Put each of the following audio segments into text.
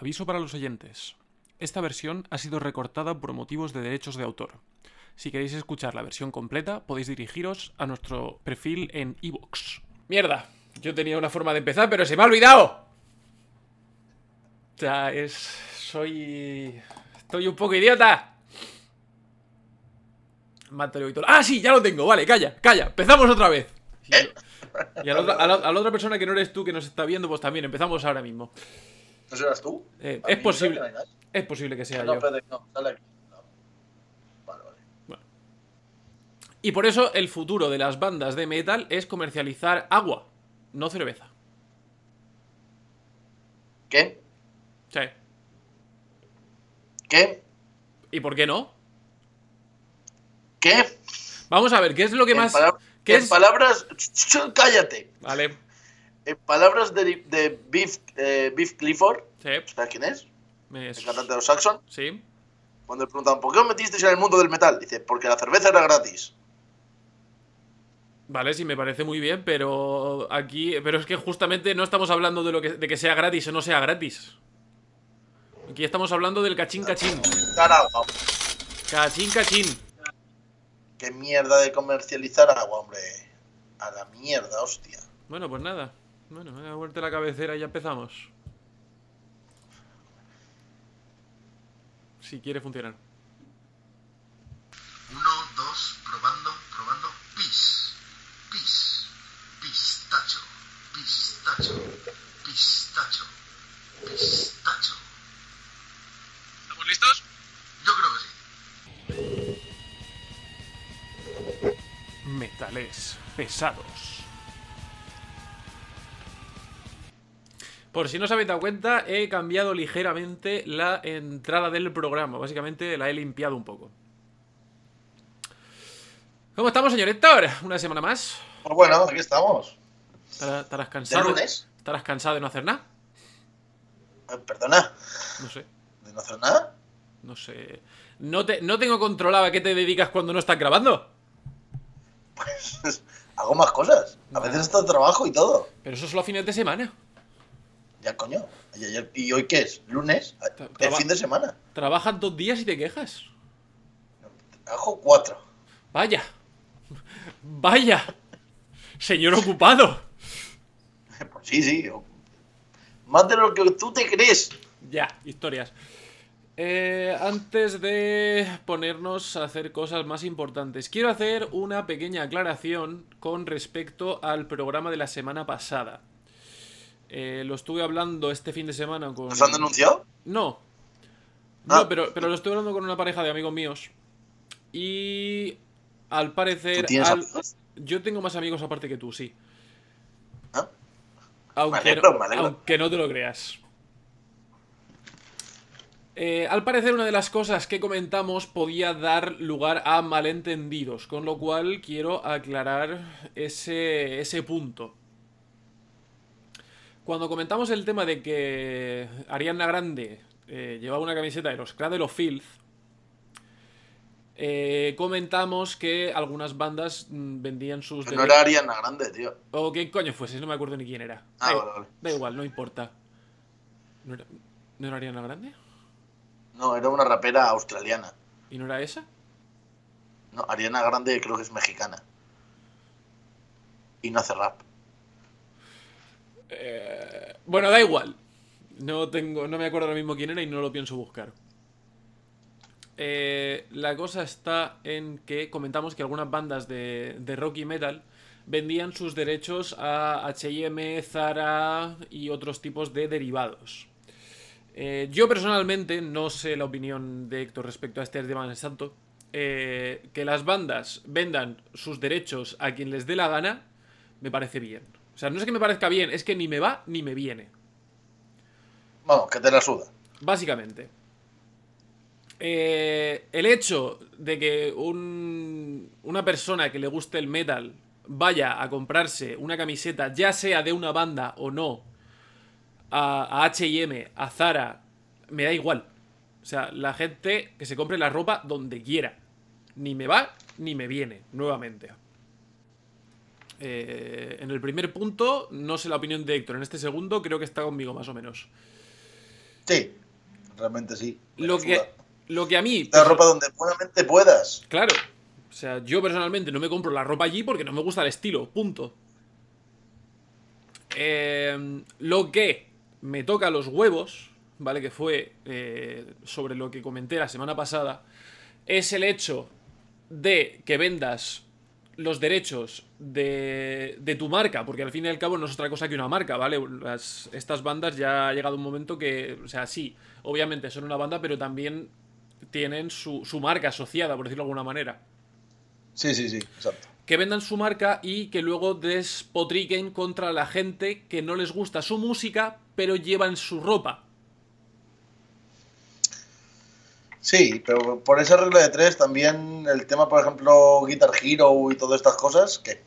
Aviso para los oyentes. Esta versión ha sido recortada por motivos de derechos de autor. Si queréis escuchar la versión completa, podéis dirigiros a nuestro perfil en iVoox. Mierda, yo tenía una forma de empezar, pero se me ha olvidado. O sea, es... Soy... Estoy un poco idiota. Mátale, Víctor. Ah, sí, ya lo tengo. Vale, calla, calla. Empezamos otra vez. Y a la, otra, a la- a la otra persona que no eres tú que nos está viendo, pues también empezamos ahora mismo. ¿No serás tú? Eh, es posible. Es posible que sea No, yo. espérate, no, sale aquí. No. Vale, vale. Y por eso el futuro de las bandas de metal es comercializar agua, no cerveza. ¿Qué? Sí. ¿Qué? ¿Y por qué no? ¿Qué? Vamos a ver, ¿qué es lo que En más... ¿Qué en es? palabras... ¡Cállate! Vale. En palabras de, de Beef, eh, Beef Clifford, Sí. ¿sabes quién es? me- El cantante de los Saxon. Sí. Cuando le preguntaban, ¿por qué os metisteis en el mundo del metal? Dice, porque la cerveza era gratis. Vale, sí, me parece muy bien, pero aquí... Pero es que justamente no estamos hablando de, lo que, de que sea gratis o no sea gratis. Aquí estamos hablando del cachín cachín. Agua. Cachín cachín. Qué mierda de comercializar agua, hombre. A la mierda, hostia. Bueno, pues nada. Bueno, voy a vuelta la cabecera y ya empezamos. Si quiere funcionar. Uno, dos, probando, probando. Pis, pis, pistacho, pistacho, pistacho, pistacho. ¿Estamos listos? Yo creo que sí. Metales pesados. Por si no os habéis dado cuenta, he cambiado ligeramente la entrada del programa. Básicamente la he limpiado un poco. ¿Cómo estamos, señor Héctor? Una semana más. Pues bueno, aquí estamos. ¿Estarás estarás ¿De cansado? lunes? ¿Estarás cansado de no hacer nada? Eh, Perdona, No sé. ¿de no hacer nada? No sé. No, te, no tengo controlado a qué te dedicas cuando no estás grabando. Pues hago más cosas. A veces está trabajo y todo. Pero eso solo a fines de semana. Ya, coño. ¿Y, ayer- ¿y hoy qué es? ¿Lunes? Tra- traba- fin de semana. Trabajas dos días y te quejas. Hago cuatro. Vaya. Vaya. Señor ocupado. Pues sí, sí. Más de lo que tú te crees. Ya, historias. Eh, antes de ponernos a hacer cosas más importantes, quiero hacer una pequeña aclaración con respecto al programa de la semana pasada. Eh, lo estuve hablando este fin de semana con... ¿Nos han denunciado? No. No, Ah. pero, pero lo estoy hablando con una pareja de amigos míos. Y al ¿Tú parecer... al-? Yo tengo más amigos aparte que tú, sí. ¿Ah? Aunque, alegro, no, me alegro. aunque no te lo creas. Eh, al parecer una de las cosas que comentamos podía dar lugar a malentendidos, con lo cual quiero aclarar ese, ese punto. Cuando comentamos el tema de que Ariana Grande eh, llevaba una camiseta de los Cradle of Filth, eh, comentamos que algunas bandas mm, vendían sus... Que no era Ariana Grande, tío. o quién coño fuese, no me acuerdo ni quién era. Ah, da, vale, vale. da igual, no importa. ¿No era, ¿No era Ariana Grande? No, era una rapera australiana. ¿Y no era esa? No, Ariana Grande creo que es mexicana. Y no hace rap. Eh, bueno, da igual. No tengo, no me acuerdo ahora mismo quién era y no lo pienso buscar. Eh, la cosa está en que comentamos que algunas bandas de, de rock y metal vendían sus derechos a H&M, Zara y otros tipos de derivados. Eh, yo personalmente no sé la opinión de Héctor respecto a este tema en santo. Eh, que las bandas vendan sus derechos a quien les dé la gana, me parece bien. O sea, no es que me parezca bien, es que ni me va ni me viene. Vamos, que te la suda. Básicamente. Eh, el hecho de que un- una persona que le guste el metal vaya a comprarse una camiseta, ya sea de una banda o no, a, a HM, a Zara, me da igual. O sea, la gente que se compre la ropa donde quiera. Ni me va ni me viene, nuevamente. Eh, en el primer punto, no sé la opinión de Héctor. En este segundo, creo que está conmigo más o menos. Sí, realmente sí. Lo que, lo que a mí... La ropa donde buenamente puedas. Claro. O sea, yo personalmente no me compro la ropa allí porque no me gusta el estilo. Punto. Eh, lo que me toca los huevos, ¿vale? Que fue eh, sobre lo que comenté la semana pasada, es el hecho de que vendas los derechos de, de tu marca, porque al fin y al cabo no es otra cosa que una marca, ¿vale? Las- estas bandas ya ha llegado un momento que, o sea, sí, obviamente son una banda, pero también tienen su, su marca asociada, por decirlo de alguna manera. Sí, sí, sí, exacto. Que vendan su marca y que luego despotriquen contra la gente que no les gusta su música, pero llevan su ropa. Sí, pero por esa regla de tres también el tema, por ejemplo, Guitar Hero y todas estas cosas, que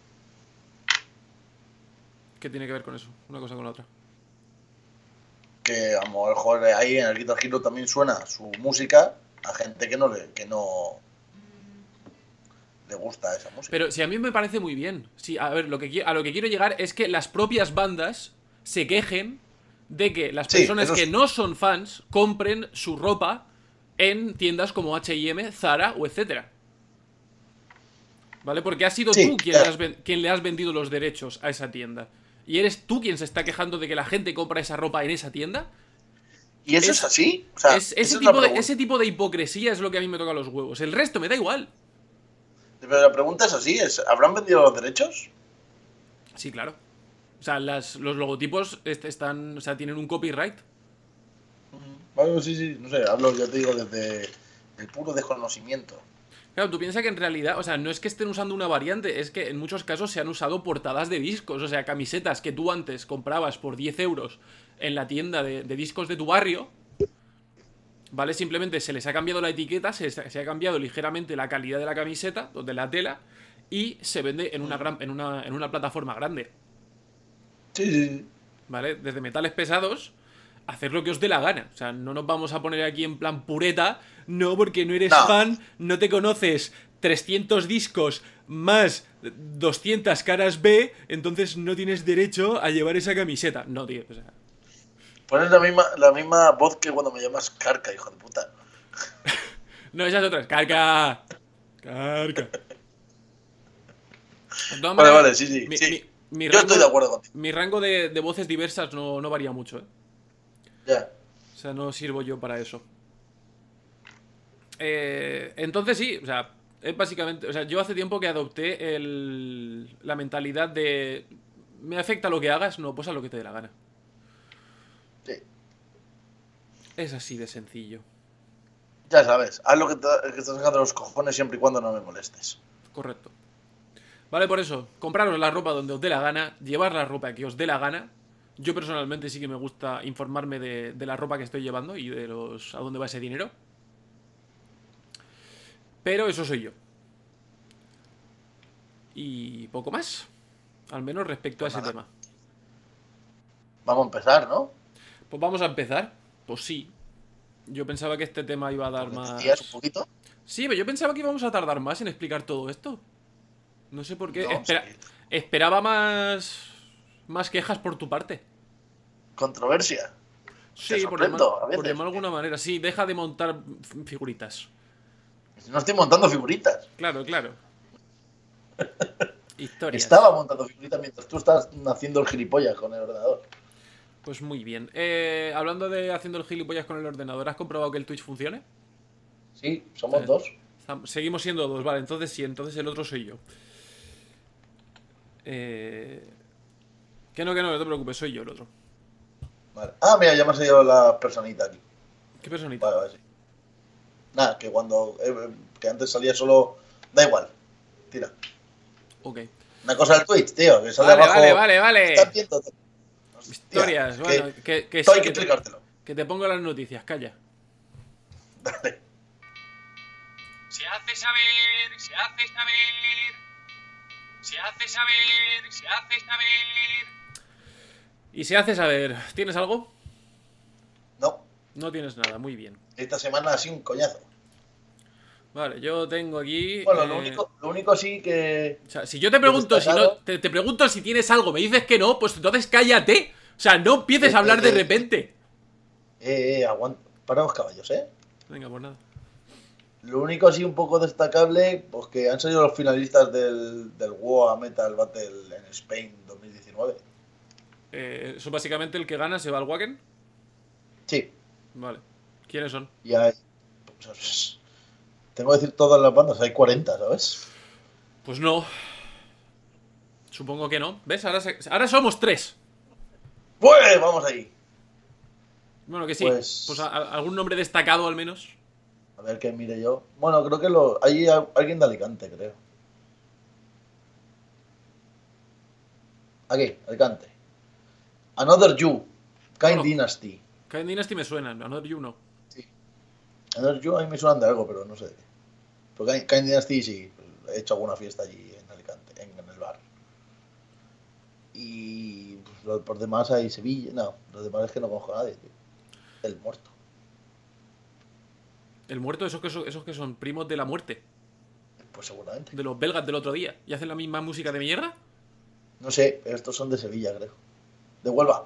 ¿Qué tiene que ver con eso? Una cosa con la otra. que a lo mejor ahí en el Guitar Hero también suena su música a gente que no le, que no le gusta esa música. Pero si a mí me parece muy bien. Sí, a ver, lo que, a lo que quiero llegar es que las propias bandas se quejen de que las Sí, personas que no son fans compren su ropa en tiendas como H&M, Zara o etcétera. ¿Vale? Porque has sido Sí, tú quien ya. le, has, ven- quien le has vendido los derechos a esa tienda. Y eres tú quien se está quejando de que la gente compra esa ropa en esa tienda. ¿Y eso es- es, así? O sea, Es- ese, tipo de, ese tipo de hipocresía es lo que a mí me toca los huevos. El resto me da igual. Pero la pregunta es así, es, ¿habrán vendido los derechos? Sí, claro. O sea, las- los logotipos est- están, o sea, tienen un copyright. Sí, sí, no sé, hablo, ya te digo, desde el puro desconocimiento. Claro, tú piensas que en realidad, o sea, no es que estén usando una variante, es que en muchos casos se han usado portadas de discos, o sea, camisetas que tú antes comprabas por 10 euros en la tienda de, de discos de tu barrio, ¿vale? Simplemente se les ha cambiado la etiqueta, se, ha- se ha cambiado ligeramente la calidad de la camiseta, de la tela, y se vende en una, gran, en una, en una plataforma grande, Sí, sí, sí. ¿vale? Desde metales pesados, hacer lo que os dé la gana. O sea, no nos vamos a poner aquí en plan pureta, no, porque no eres No. fan, no te conoces 300 discos más 200 caras B, entonces no tienes derecho a llevar esa camiseta. No, tío, o sea, Pones la misma, la misma voz que cuando me llamas Carca, hijo de puta. no, esas otras. Carca. Carca. Vale, vale, sí, sí. mi- sí. mi- mi Yo rango- estoy de acuerdo contigo. Mi rango de, de voces diversas no, no varía mucho, ¿eh? Ya. O sea, no sirvo yo para eso. Eh, entonces sí, o sea, es básicamente. O sea, yo hace tiempo que adopté el, la mentalidad de. ¿Me afecta lo que hagas? No, pues haz lo que te dé la gana. Sí. Es así de sencillo. Ya sabes, haz lo que te, que salga de los cojones siempre y cuando no me molestes. Correcto. Vale, por eso, compraros la ropa donde os dé la gana, llevar la ropa que os dé la gana. Yo personalmente sí que me gusta informarme de, de la ropa que estoy llevando y de los a dónde va ese dinero. Pero eso soy yo. Y poco más. Al menos respecto a ese nada. tema. Vamos a empezar, ¿no? Pues vamos a empezar. Pues sí. Yo pensaba que este tema iba a dar ¿Me más. un poquito? Sí, pero yo pensaba que íbamos a tardar más en explicar todo esto. No sé por qué. No, Espera- sí. Esperaba más. Más quejas por tu parte. Controversia. Sí, por, llamar- por de alguna manera. Sí, deja de montar figuritas. No estoy montando figuritas. Claro, claro. Historias. Estaba montando figuritas mientras tú estás haciendo el gilipollas con el ordenador. Pues muy bien. Eh, hablando de haciendo el gilipollas con el ordenador, ¿has comprobado que el Twitch funcione? Sí, somos Eh. dos. Seguimos siendo dos, vale, entonces sí, entonces el otro soy yo. Eh... Que no, que no, no te preocupes, soy yo el otro. Vale. Ah, mira, ya me ha salido la personita aquí. ¿Qué personita? Vale, vale, sí. Nada, que cuando. eh, que antes salía solo. Da igual. Tira. Ok. Una cosa del Twitch, tío, que sale Vale, abajo. vale, vale, vale. Estás viendo. Historias, que- bueno, que, que sí, hay que que te, explicártelo. que te pongo las noticias, calla. Dale. Se hace saber, se hace saber. Se hace saber, se hace saber. Y se hace saber, ¿tienes algo? No, No tienes nada, muy bien. esta semana sido un coñazo. Vale, yo tengo aquí. Bueno, eh, lo, único, lo único sí que. O sea, si yo te pregunto si no, te, te pregunto si tienes algo, me dices que no, pues entonces cállate. O sea, no empieces a hablar de Eh, eh, repente. Eh, eh, aguanta. Para los caballos, ¿eh? Venga, pues nada. Lo único así un poco destacable, pues que han salido los finalistas del, del WoA Metal Battle en Spain 2019. Eh, eso básicamente el que gana se va al Wacken. Sí, Vale. ¿Quiénes son? y hay... pues, tengo que decir todas las bandas, hay 40, ¿sabes? Pues no. Supongo que no. ¿Ves? Ahora, se- ahora somos tres. Pues vamos ahí. Bueno, que sí. Pues- Pues, a- a- algún nombre destacado al menos. A ver qué mire yo. Bueno, creo que lo... hay alguien de Alicante, creo. Aquí, Alicante. Another You, Kind. Dynasty. Kind Dynasty me suenan, Another You no. Another You a mí me suenan de algo, pero no sé. Pero Kind, Kind Dynasty sí, he hecho alguna fiesta allí en Alicante, en, en el bar. Y pues, por demás hay Sevilla, no, los demás es que no conozco a nadie, tío. El muerto. El muerto, esos que son, esos que son primos de la muerte. Pues seguramente. De los belgas del otro día. ¿Y hacen la misma música de mierda? No sé, pero estos son de Sevilla, creo. De Huelva.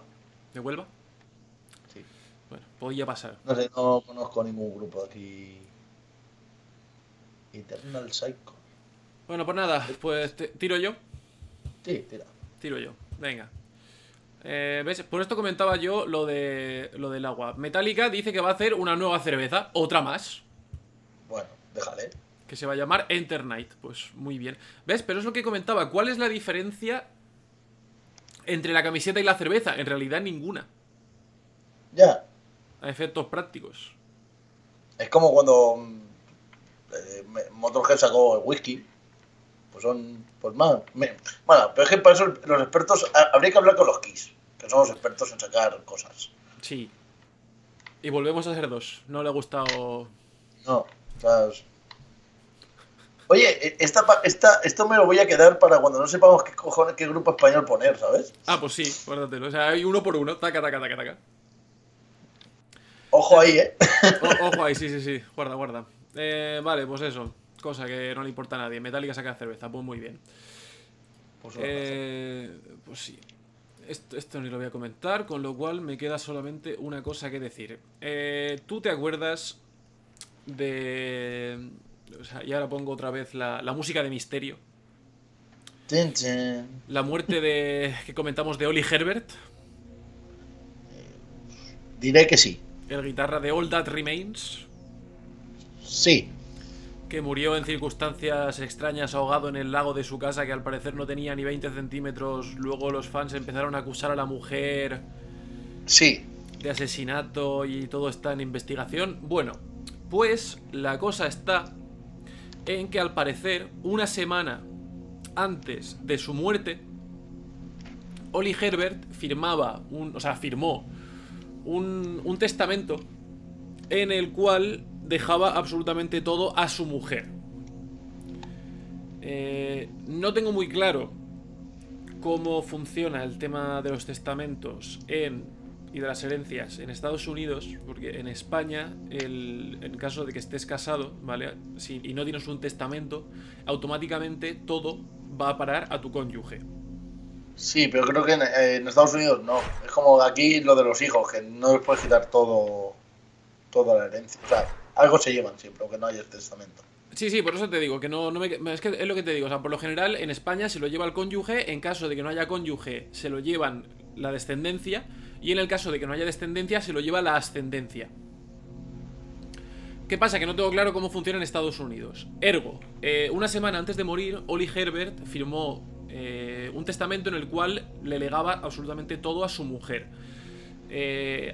¿De Huelva? Sí. Bueno, podía pasar. No sé, no conozco ningún grupo de aquí. Eternal Psycho. Bueno, pues nada, pues te- tiro yo. Sí, tira. Tiro yo. Venga. Eh, ¿Ves? Por esto comentaba yo lo de lo del agua. Metallica dice que va a hacer una nueva cerveza, otra más, Bueno, déjale. que se va a llamar Enter Night. Pues muy bien. ¿Ves? Pero es lo que comentaba. ¿Cuál es la diferencia entre la camiseta y la cerveza? En realidad ninguna. Ya. A efectos prácticos. Es como cuando mm, eh, Motorhead sacó el whisky. Pues son. Pues más. me- bueno, pero es que para eso los expertos. ha- Habría que hablar con los Kiss. Que son los expertos en sacar cosas. Sí. Y volvemos a ser dos. No le ha gustado. No. O sea, Oye, e- esta, esta, esto me lo voy a quedar para cuando no sepamos qué cojones, qué grupo español poner, ¿sabes? Ah, pues sí, guárdatelo. O sea, hay uno por uno. Taca, taca, taca, taca. Ojo ahí, ¿eh? O- ojo ahí, sí, sí, sí. Guarda, guarda. Eh, vale, pues eso. Cosa que no le importa a nadie. Metallica saca cerveza. Pues muy bien. Pues, Eh, pues sí. Esto, esto ni lo voy a comentar, con lo cual me queda solamente una cosa que decir. Eh, ¿Tú te acuerdas de... O sea, y ahora pongo otra vez la, la música de misterio. La muerte de que comentamos de Oli Herbert, Diré que sí. el guitarra de All That Remains, Sí. que murió en circunstancias extrañas ahogado en el lago de su casa que al parecer no tenía ni 20 centímetros. Luego los fans empezaron a acusar a la mujer Sí. de asesinato y todo está en investigación. Bueno, pues la cosa está en que al parecer una semana antes de su muerte, Oli Herbert firmaba un, o sea, firmó un, un testamento en el cual dejaba absolutamente todo a su mujer. Eh, no tengo muy claro cómo funciona el tema de los testamentos en, y de las herencias en Estados Unidos, porque en España, el, en caso de que estés casado, ¿vale? Si, y no tienes un testamento, automáticamente todo va a parar a tu cónyuge. Sí, pero creo que en, eh, en Estados Unidos no. Es como aquí lo de los hijos, que no les puedes quitar todo, toda la herencia. O sea, algo se llevan siempre, aunque no haya el testamento. Sí, sí, por eso te digo, que no, no me... Es que es lo que te digo, o sea, por lo general en España se lo lleva el cónyuge, en caso de que no haya cónyuge se lo llevan la descendencia, y en el caso de que no haya descendencia se lo lleva la ascendencia. ¿Qué pasa? Que no tengo claro cómo funciona en Estados Unidos. Ergo, eh, una semana antes de morir, Oli Herbert firmó eh, un testamento en el cual le legaba absolutamente todo a su mujer. Eh,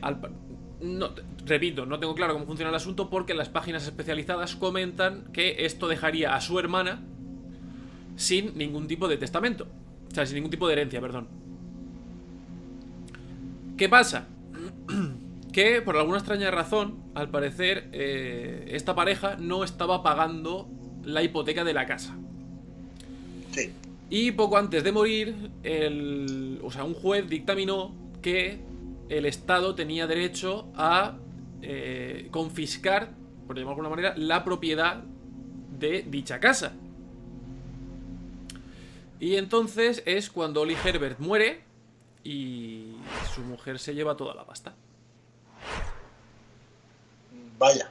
no, repito, no tengo claro cómo funciona el asunto porque las páginas especializadas comentan que esto dejaría a su hermana sin ningún tipo de testamento. O sea, sin ningún tipo de herencia, perdón. ¿Qué pasa? que por alguna extraña razón, al parecer, eh, esta pareja no estaba pagando la hipoteca de la casa. Sí. Y poco antes de morir, el, o sea, un juez dictaminó que el Estado tenía derecho a eh, confiscar, por llamarlo de alguna manera, la propiedad de dicha casa. Y entonces es cuando Oli Herbert muere y su mujer se lleva toda la pasta. Vaya.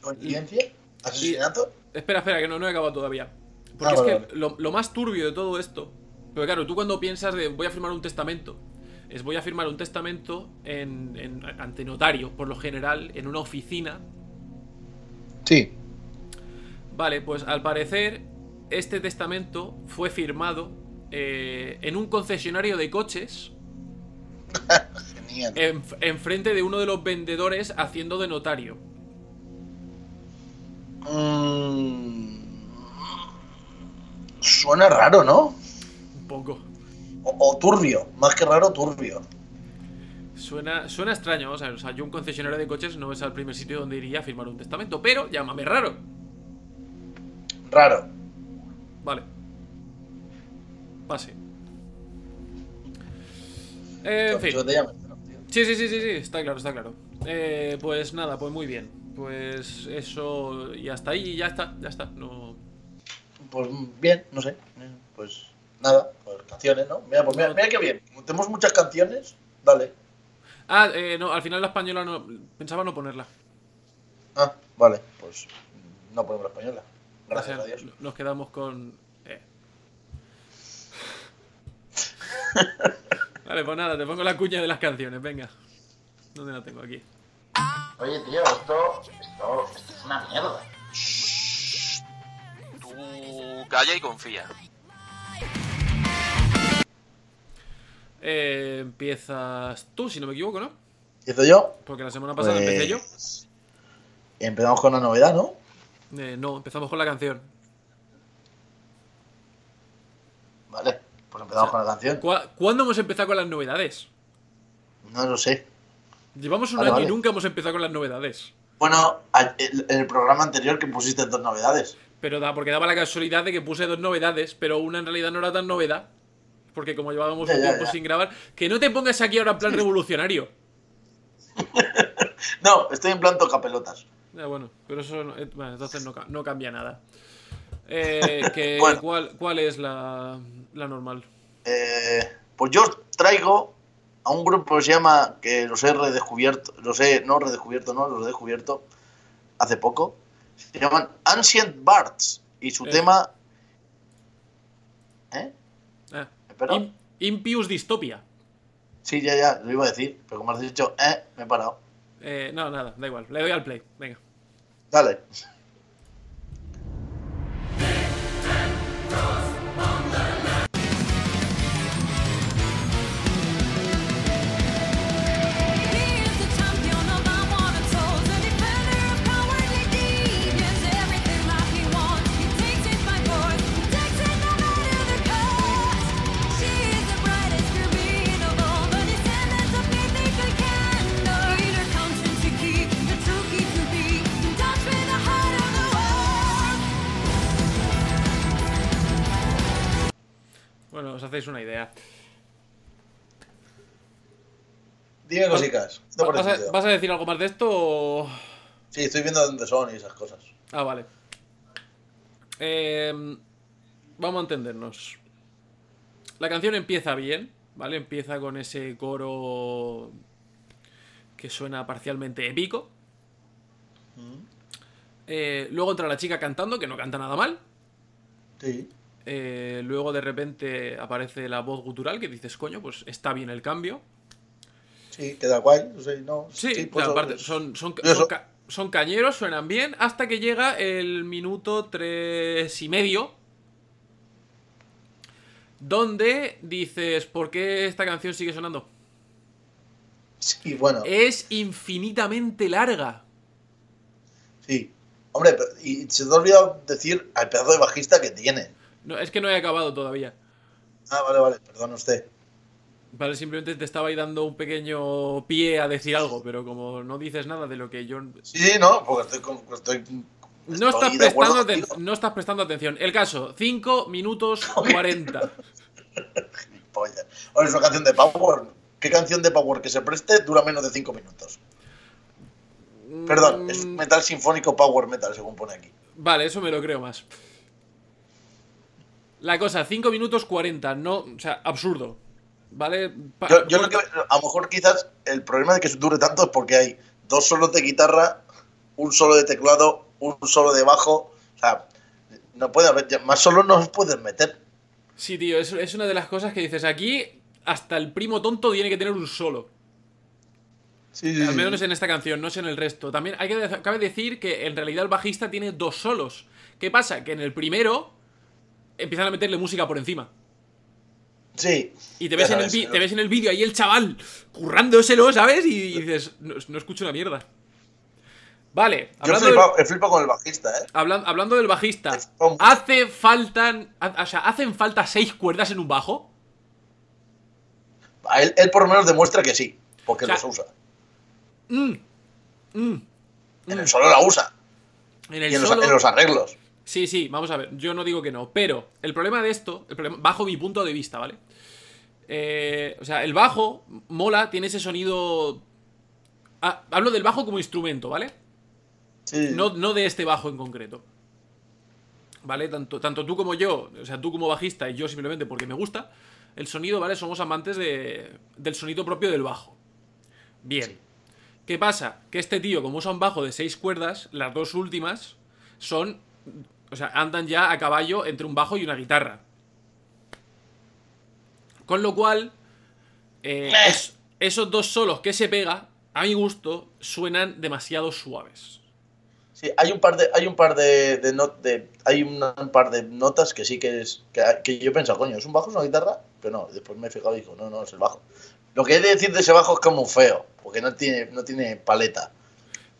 ¿Coincidencia? ¿Asesinato? Espera, espera, que no, no he acabado todavía. Porque Ah, es vale, que vale. lo, lo más turbio de todo esto. Porque claro, tú cuando piensas de voy a firmar un testamento, es voy a firmar un testamento en, en- ante notario, por lo general, en una oficina. Sí. Vale, pues al parecer, este testamento fue firmado eh, en un concesionario de coches. Genial. en- enfrente de uno de los vendedores haciendo de notario. Mm, Suena raro, ¿no? Un poco. O, o turbio. Más que raro, turbio. Suena, suena extraño, vamos a ver. O sea, yo un concesionario de coches no es el primer sitio donde iría a firmar un testamento, pero llámame raro. Raro. Vale. Pase. Eh, en fin. Sí, sí, sí, sí, sí, está claro, está claro. Eh, pues nada, pues muy bien. Pues eso, y hasta ahí, ya está, ya está. No... Pues bien, no sé. Pues nada, pues canciones, ¿no? Mira, pues mira, No. mira qué bien. Tenemos muchas canciones, dale. Ah, eh, no, al final la española no. Pensaba no ponerla. Ah, vale, pues no ponemos la española. O Gracias sea, a Dios. Nos quedamos con. eh. vale, pues nada, te pongo la cuña de las canciones, venga. ¿Dónde la tengo aquí? Oye, tío, esto, esto, esto es una mierda. Tú calla y confía. Eh, empiezas tú, si no me equivoco, ¿no? ¿Empiezo yo? Porque la semana pasada Pues, empecé yo. Empezamos con la novedad, ¿no? Eh, no, empezamos con la canción. Vale, pues empezamos O sea, con la canción. ¿Cuá- ¿Cuándo hemos empezado con las novedades? No lo sé. Llevamos un Vale, año y vale. nunca hemos empezado con las novedades. Bueno, en el programa anterior que pusiste dos novedades. Pero da, porque daba la casualidad de que puse dos novedades, pero una en realidad no era tan novedad. Porque como llevábamos Ya, un tiempo ya. sin grabar, que no te pongas aquí ahora en plan revolucionario. No, estoy en plan tocapelotas. Ya, bueno, pero eso no- eh, bueno, entonces no, no cambia nada. Eh, que, Bueno. ¿cuál, ¿Cuál es la, la normal? Eh, pues yo traigo a un grupo que se llama, que los he redescubierto, los he, no redescubierto, no, los he descubierto hace poco. Se llaman Ancient Bards. Y su Eh. tema... ¿Eh? Ah. Im- Impius Dystopia. Sí, ya, ya, lo iba a decir, pero como has dicho, eh, me he parado. Eh, no, nada, da igual. Le doy al play. Venga. Dale. Hacéis una idea. Dime cositas. ¿Qué te ¿Vas a, tío? vas a decir algo más de esto o.? Sí, estoy viendo dónde son y esas cosas. Ah, vale. Eh, vamos a entendernos. La canción empieza bien, ¿vale? Empieza con ese coro que suena parcialmente épico. Eh, luego entra la chica cantando, que no canta nada mal. Sí. Eh, luego de repente aparece la voz gutural que dices, coño, pues está bien el cambio. Sí, queda guay. No sé, no. Sí, pues, o sea, aparte, son, son, eso. son, ca- son cañeros, suenan bien, hasta que llega el minuto tres y medio. Donde dices, ¿por qué esta canción sigue sonando? Sí, bueno. Es infinitamente larga. Sí. Hombre, pero- y se te ha olvidado decir al pedazo de bajista que tiene. No, es que no he acabado todavía. Ah, vale, vale, perdón usted. Vale, simplemente te estaba ahí dando un pequeño pie a decir algo, pero como no dices nada de lo que yo... Sí, no, porque estoy. con- estoy No estás, prestando no estás prestando atención. El caso, 5 minutos 40. Gilipollas. Ahora es una canción de Power. ¿Qué canción de Power que se preste dura menos de 5 minutos? Perdón, es Mm, metal sinfónico Power Metal, según pone aquí. Vale, eso me lo creo más. La cosa, 5 minutos 40, no, o sea, absurdo. ¿Vale? Pa- Yo, yo lo corta- que, a lo mejor quizás el problema de que dure tanto es porque hay dos solos de guitarra un solo de teclado, un solo de bajo. O sea, no puede haber, más solo no os puedes meter. Sí, tío, es, es una de las cosas que dices aquí. Hasta el primo tonto tiene que tener un solo. Sí, sí, Al menos en esta canción, no es en el resto. También hay que cabe decir que en realidad el bajista tiene dos solos. ¿Qué pasa? Que en el primero empiezan a meterle música por encima. Sí. Y te ves, en el, sabes, vi- pero- te ves en el vídeo ahí el chaval currándoselo, ¿sabes? Y, dices, no, no escucho una mierda. Vale, Yo hablando, del, flipado, he flipado con el bajista, ¿eh? hablan- hablando del bajista, ¿hace faltan, o sea, ¿hacen falta seis cuerdas en un bajo? Él, él por lo menos demuestra que sí, porque O sea, los usa. Mm, mm. En el solo la usa. En el Y en los, solo- en los arreglos. Sí, sí, vamos a ver. Yo no digo que no. Pero el problema de esto, el problema, bajo mi punto de vista, ¿vale? Eh, o sea, el bajo mola, tiene ese sonido. Ah, hablo del bajo como instrumento, ¿vale? Sí. No, no de este bajo en concreto. ¿Vale? Tanto, tanto tú como yo, o sea, tú como bajista y yo simplemente porque me gusta, el sonido, ¿vale? Somos amantes de, del sonido propio del bajo. Bien. ¿Qué pasa? Que este tío, como usa un bajo de seis cuerdas, las dos últimas son. O sea, andan ya a caballo entre un bajo y una guitarra. Con lo cual, eh, es- esos dos solos que se pega, a mi gusto, suenan demasiado suaves. Sí, hay un par de, hay un par de, de, not- de- hay una- un par de notas que sí que es, que, que yo he pensado, coño, ¿es un bajo, es una guitarra? Pero no, después me he fijado y digo, no, no, es el bajo. Lo que he de decir de ese bajo es como feo, porque no tiene, no tiene paleta.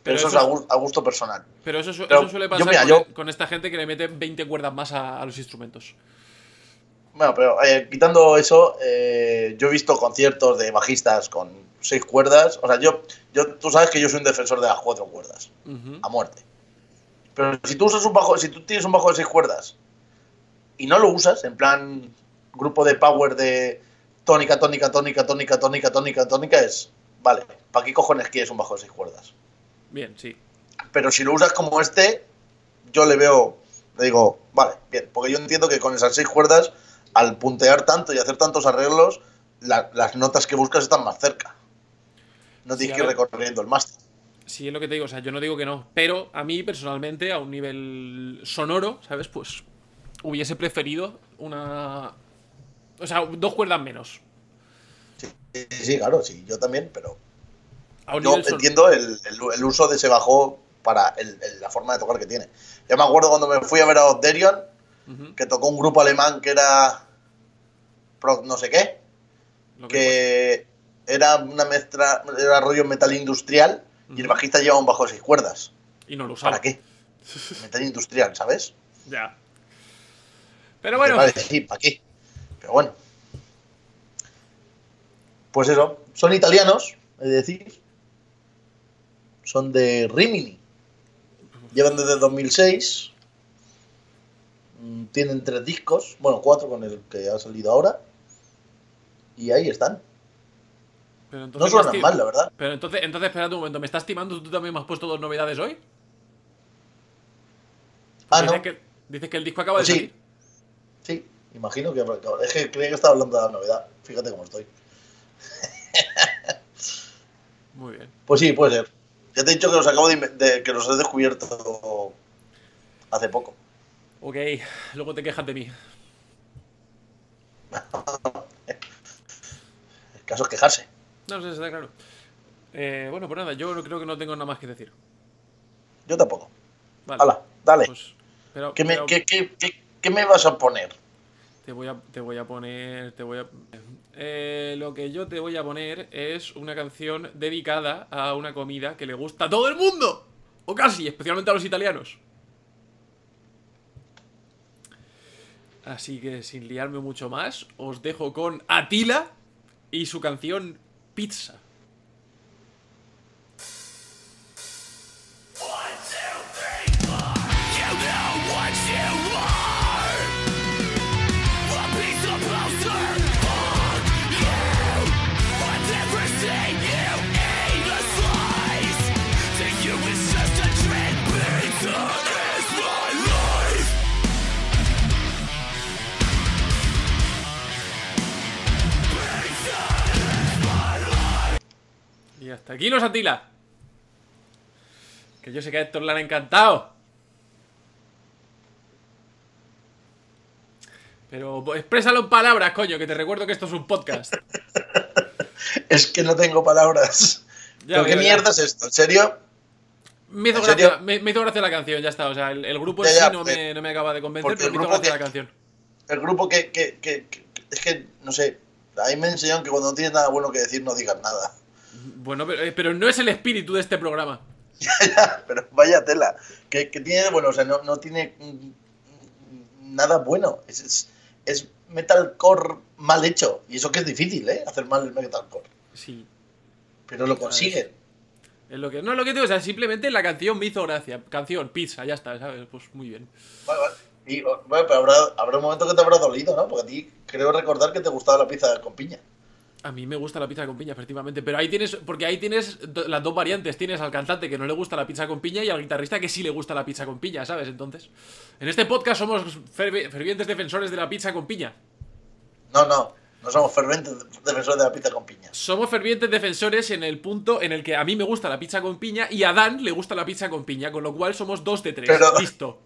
Pero, eso, eso es a gusto personal. Pero eso, Pero eso suele yo, pasar mira, con, yo- con esta gente que le mete 20 cuerdas más a, a los instrumentos. Bueno, pero eh, quitando eso, eh, yo he visto conciertos de bajistas con seis cuerdas. O sea, yo, yo, tú sabes que yo soy un defensor de las cuatro cuerdas, a muerte. Pero si tú usas un bajo, si tú tienes un bajo de seis cuerdas y no lo usas, en plan grupo de power de tónica, tónica, tónica, tónica, tónica, tónica, tónica, es, vale, ¿para qué cojones quieres un bajo de seis cuerdas? Bien, sí. Pero si lo usas como este, yo le veo, le digo, vale, bien, porque yo entiendo que con esas seis cuerdas, al puntear tanto y hacer tantos arreglos, la- las notas que buscas están más cerca. No tienes que ir recorriendo el máster. Sí, es lo que te digo, o sea, yo no digo que no. Pero a mí, personalmente, a un nivel sonoro, ¿sabes? Pues hubiese preferido una. O sea, dos cuerdas menos. Sí, sí, claro, sí, yo también, pero yo entiendo el, el- el uso de ese bajo para el- la forma de tocar que tiene. Yo me acuerdo cuando me fui a ver a Oderion, Ujú, que tocó un grupo alemán que era Prog no sé qué, lo que que era una mezcla, era rollo metal industrial y el bajista llevaba un bajo de seis cuerdas. Y no lo usaba. ¿Para qué? Metal industrial, ¿sabes? Ya. Pero bueno, Vale, sí, ¿para qué? Pero bueno. Pues eso, son italianos, es decir, son de Rimini. Llevan desde 2006. mm, Tienen tres discos, bueno, cuatro con el que ha salido ahora. Y ahí están. pero No suenan mal, la verdad. Pero entonces, entonces, espérate un momento, ¿me estás timando? ¿Tú también me has puesto dos novedades hoy? Ah, dices, no. que, dices que el disco acaba de Sí. salir. Sí, imagino que. Es que creía que estaba hablando de la novedad. Fíjate cómo estoy. Muy bien. Pues sí, puede ser. Ya te he dicho que los acabo de, que los he descubierto hace poco. Ok, luego te quejas de mí. El caso es quejarse. No sé, está claro. Eh, bueno, pues nada, yo no- creo que no tengo nada más que decir. Yo tampoco. Vale. Hala, dale. Pues, pero, ¿Qué, me, pero qué, qué- qué- qué me vas a poner? Te, voy a, te voy a poner. Te voy a. Eh, lo que yo te voy a poner es una canción dedicada a una comida que le gusta a todo el mundo. O casi, especialmente a los italianos. Así que sin liarme mucho más, os dejo con Atila y su canción Pizza. Y hasta aquí los Atila. Que yo sé que a Héctor le han encantado. Pero pues, exprésalo en palabras, coño, que te recuerdo que esto es un podcast. Es que no tengo palabras. Ya ¿Pero qué ya. mierda es esto? ¿En serio? Me hizo, ¿En gracia, me, me hizo gracia la canción, ya está. O sea, el, el grupo Ya, en sí no eh, me, no me acaba de convencer, pero me hizo gracia que- la canción. El grupo que, que, que- que- Es que, no sé. Ahí me enseñaron que cuando no tienes nada bueno que decir, no digas nada. Bueno, pero, eh, pero no es el espíritu de este programa. Ya, ya, pero vaya tela. Que, que tiene, bueno, o sea, no, no tiene mm, nada bueno. Es, es, es metalcore mal hecho. Y eso que es difícil, ¿eh? Hacer mal el metalcore. Sí. Pero lo consiguen. Es lo que, no es lo que digo, o sea, simplemente la canción me hizo gracia. Canción, pizza, ya está, ¿sabes? Pues muy bien. Vale, vale. Y, bueno, pero habrá, habrá un momento que te habrá dolido, ¿no? Porque a ti creo recordar que te gustaba la pizza con piña. A mí me gusta la pizza con piña, efectivamente. Pero ahí tienes, porque ahí tienes las dos variantes. Tienes al cantante que no le gusta la pizza con piña y al guitarrista que sí le gusta la pizza con piña, ¿sabes? Entonces, en este podcast somos fervi- fervientes defensores de la pizza con piña. No, no. No somos fervientes defensores de la pizza con piña. Somos fervientes defensores en el punto en el que a mí me gusta la pizza con piña y a Dan le gusta la pizza con piña, con lo cual somos dos de tres. Pero- Listo.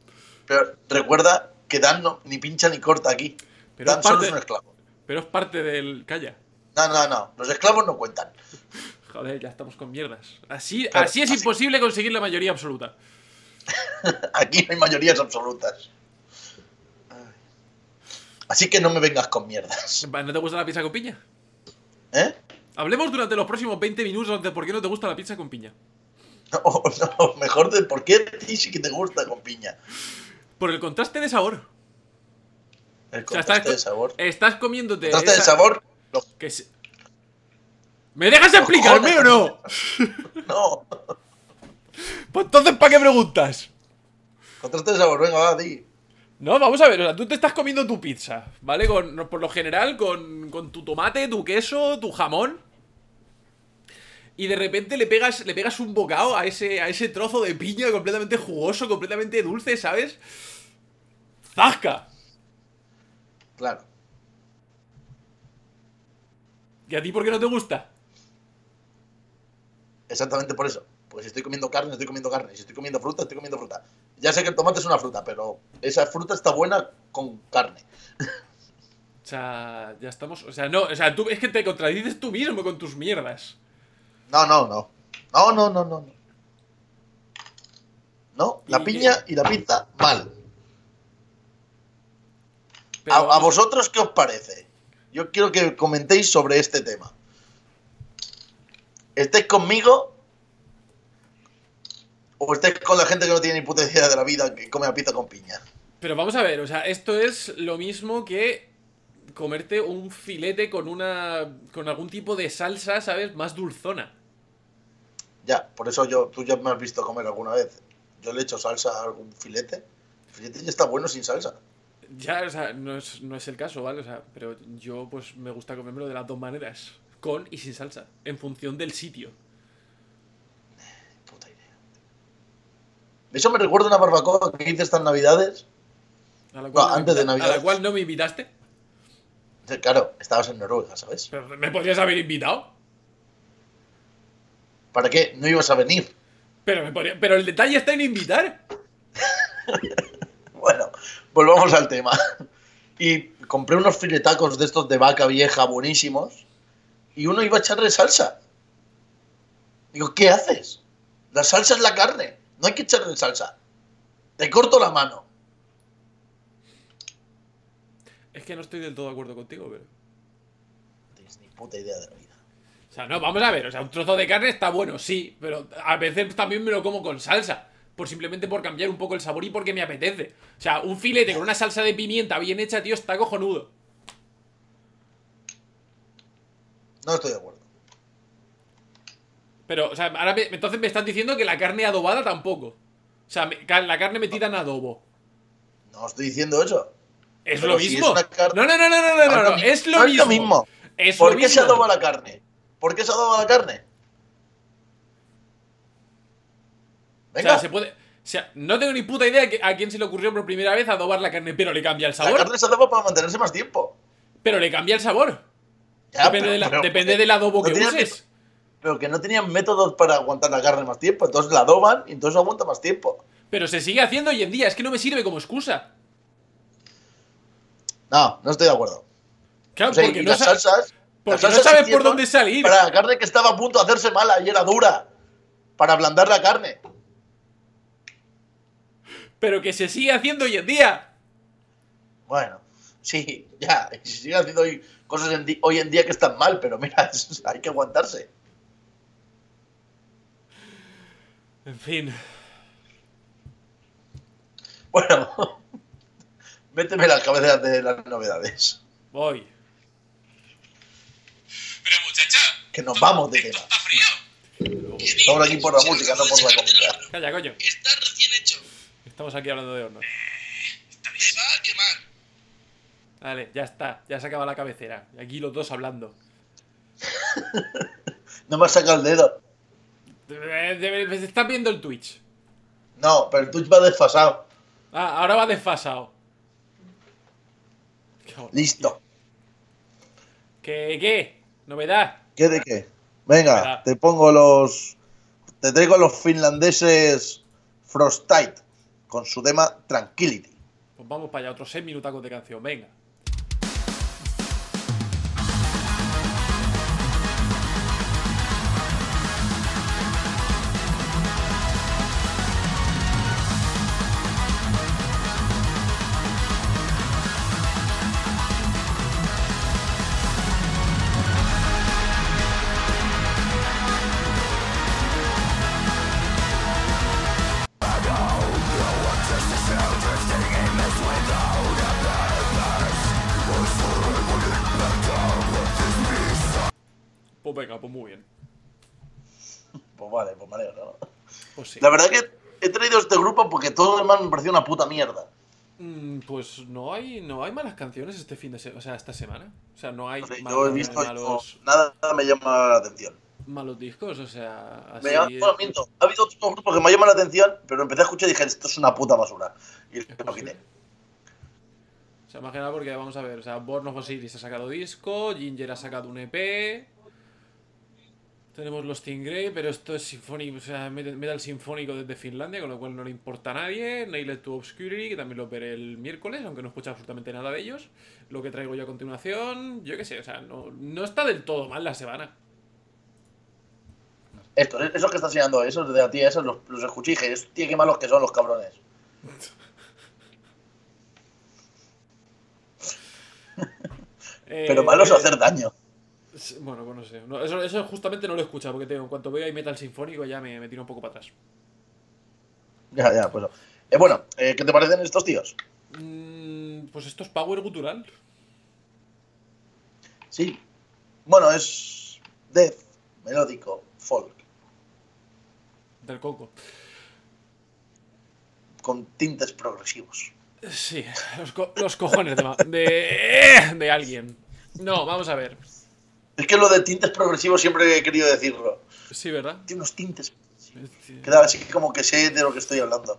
Pero recuerda que Dan no, ni pincha ni corta aquí. Pero Dan solo es un esclavo. Pero es parte del. Calla. No, no, no. Los esclavos no cuentan. Joder, ya estamos con mierdas. Así, Claro, así es así. imposible conseguir la mayoría absoluta. Aquí no hay mayorías absolutas. Así que no me vengas con mierdas. ¿No te gusta la pizza con piña? ¿Eh? Hablemos durante los próximos 20 minutos de por qué no te gusta la pizza con piña. No, no, mejor de por qué a ti sí que te gusta con piña. Por el contraste de sabor. El O sea, contraste estás, de sabor. estás comiéndote. Contraste de sabor. No, que se- ¿Me dejas explicarme o no? no. Pues entonces, ¿para qué preguntas? Contraste de sabor, venga, va, di. No, vamos a ver, o sea, tú te estás comiendo tu pizza, ¿vale? Con, por lo general, con, con tu tomate, tu queso, tu jamón. Y de repente le pegas, le pegas un bocado a ese, a ese trozo de piña completamente jugoso, completamente dulce, ¿sabes? ¡Zasca! Claro. ¿Y a ti por qué no te gusta? Exactamente por eso. Porque si estoy comiendo carne, estoy comiendo carne. Si estoy comiendo fruta, estoy comiendo fruta. Ya sé que el tomate es una fruta, pero esa fruta está buena con carne. O sea, ya estamos. O sea, no, o sea, tú es que te contradices tú mismo con tus mierdas. No, no, no. No, no, no, no. No, la Y- piña y la pizza, mal. Pero a, a vosotros qué os parece? Yo quiero que comentéis sobre este tema. ¿Estáis conmigo? ¿O estáis con la gente que no tiene ni puta idea de la vida que come la pizza con piña? Pero vamos a ver, o sea, esto es lo mismo que comerte un filete con una. con algún tipo de salsa, ¿sabes? Más dulzona. Ya, por eso yo, tú ya me has visto comer alguna vez. Yo le echo salsa a algún filete. El filete ya está bueno sin salsa. Ya, o sea, no es, no es el caso, ¿vale? O sea, pero yo pues me gusta comérmelo de las dos maneras. Con y sin salsa. En función del sitio. Puta idea. Eso me recuerda una barbacoa que hice estas navidades. A la No, cual, no me antes de invita- Navidad. A la cual no me invitaste. Claro, estabas en Noruega, ¿sabes? Pero me podrías haber invitado. ¿Para qué? No ibas a venir. Pero, me podría- pero el detalle está en invitar. Bueno, volvamos al tema. Y compré unos filetacos de estos de vaca vieja buenísimos. Y uno iba a echarle salsa. Digo, ¿qué haces? La salsa es la carne. No hay que echarle salsa. Te corto la mano. Es que no estoy del todo de acuerdo contigo, pero. No tienes ni puta idea de la vida. O sea, no, vamos a ver, o sea, un trozo de carne está bueno, sí, pero a veces también me lo como con salsa. Por simplemente por cambiar un poco el sabor y porque me apetece. O sea, un filete con una salsa de pimienta bien hecha, tío, está cojonudo. No estoy de acuerdo. Pero, o sea, ahora me- entonces me estás diciendo que la carne adobada tampoco. O sea, me- la carne metida en adobo. No estoy diciendo eso. Es Pero lo si mismo. es No, no, no, no, no, no, no, es lo mismo. Es ¿Por lo qué se mismo. adoba la carne? ¿Por qué se adoba la carne? O Venga, sea, se puede. O sea, no tengo ni puta idea a quién se le ocurrió por primera vez adobar la carne, pero le cambia el la sabor. carne se adoba para mantenerse más tiempo. Pero le cambia el sabor. Ya, depende pero- de la- pero- depende del adobo no que uses. pero que no tenían métodos para aguantar la carne más tiempo. Entonces la adoban y entonces aguanta más tiempo. Pero se sigue haciendo hoy en día, es que no me sirve como excusa. No, no estoy de acuerdo. Claro, O sea, porque y no, las salsas. porque las no sabes por dónde salir. Para la carne que estaba a punto de hacerse mala y era dura. Para ablandar la carne. Pero que se sigue haciendo hoy en día. Bueno, sí, ya. Se siguen haciendo hoy cosas en hoy en día que están mal, pero mira, es- hay que aguantarse. En fin. Bueno, méteme las cabezas de las novedades. Voy. Pero muchacha, Que nos vamos de tema. está frío. Estamos aquí por la música, no por la comida. Calla, coño. Está recién hecho. Estamos aquí hablando de hornos. Te va a quemar. Vale, ya está. Ya se acaba la cabecera. Y aquí los dos hablando. No me has sacado el dedo. Eh, debe- Estás viendo el Twitch. No, pero el Twitch va desfasado. Ah, ahora va desfasado. Listo. ¿Qué? ¿Qué? ¿Novedad? ¿Qué de qué? Venga, te pongo los. Te traigo a los finlandeses Frostite con su tema Tranquility. Pues vamos para allá, otros 6 minutacos de canción. Venga. Sí. La verdad que he traído este grupo porque todo lo demás me pareció una puta mierda. Mm, Pues no hay, no hay malas canciones este fin de semana, o sea, esta semana. O sea, no hay yo he visto malos, no- nada me llama la atención. malos discos, o sea, así... Me llama, bueno, miento, ha habido otros grupos que me llaman la atención, pero empecé a escuchar y dije, esto es una puta basura. Y lo quité. O sea, más que nada porque vamos a ver, o sea, Born of Osiris ha sacado disco, Ginger ha sacado un EP. Tenemos los Stingray, pero esto es sinfónico, o sea, metal sinfónico desde Finlandia, con lo cual no le importa a nadie. Nailed to Obscurity, que también lo veré el miércoles, aunque no he escuchado absolutamente nada de ellos. Lo que traigo yo a continuación, yo qué sé, o sea, no, no está del todo mal la semana. Esto, esos que está enseñando, esos de la tía, esos los, los escuché y tío, qué malos que son los cabrones. Pero Eh, malos a hacer daño. Bueno, pues no sé. No, eso, eso justamente no lo he escuchado, porque tengo, en cuanto veo ahí metal sinfónico ya me, me tiro un poco para atrás. Ya, ya, pues. Eh, bueno, eh, ¿qué te parecen estos tíos? Mm, pues esto es power gutural. Sí. Bueno, es death, melódico, folk, Del coco. con tintes progresivos. Sí, los, co- los cojones de, de alguien. No, vamos a ver. Es que lo de tintes progresivos siempre he querido decirlo. Sí, ¿verdad? Tiene unos tintes. Sí. Queda así como que sé de lo que estoy hablando.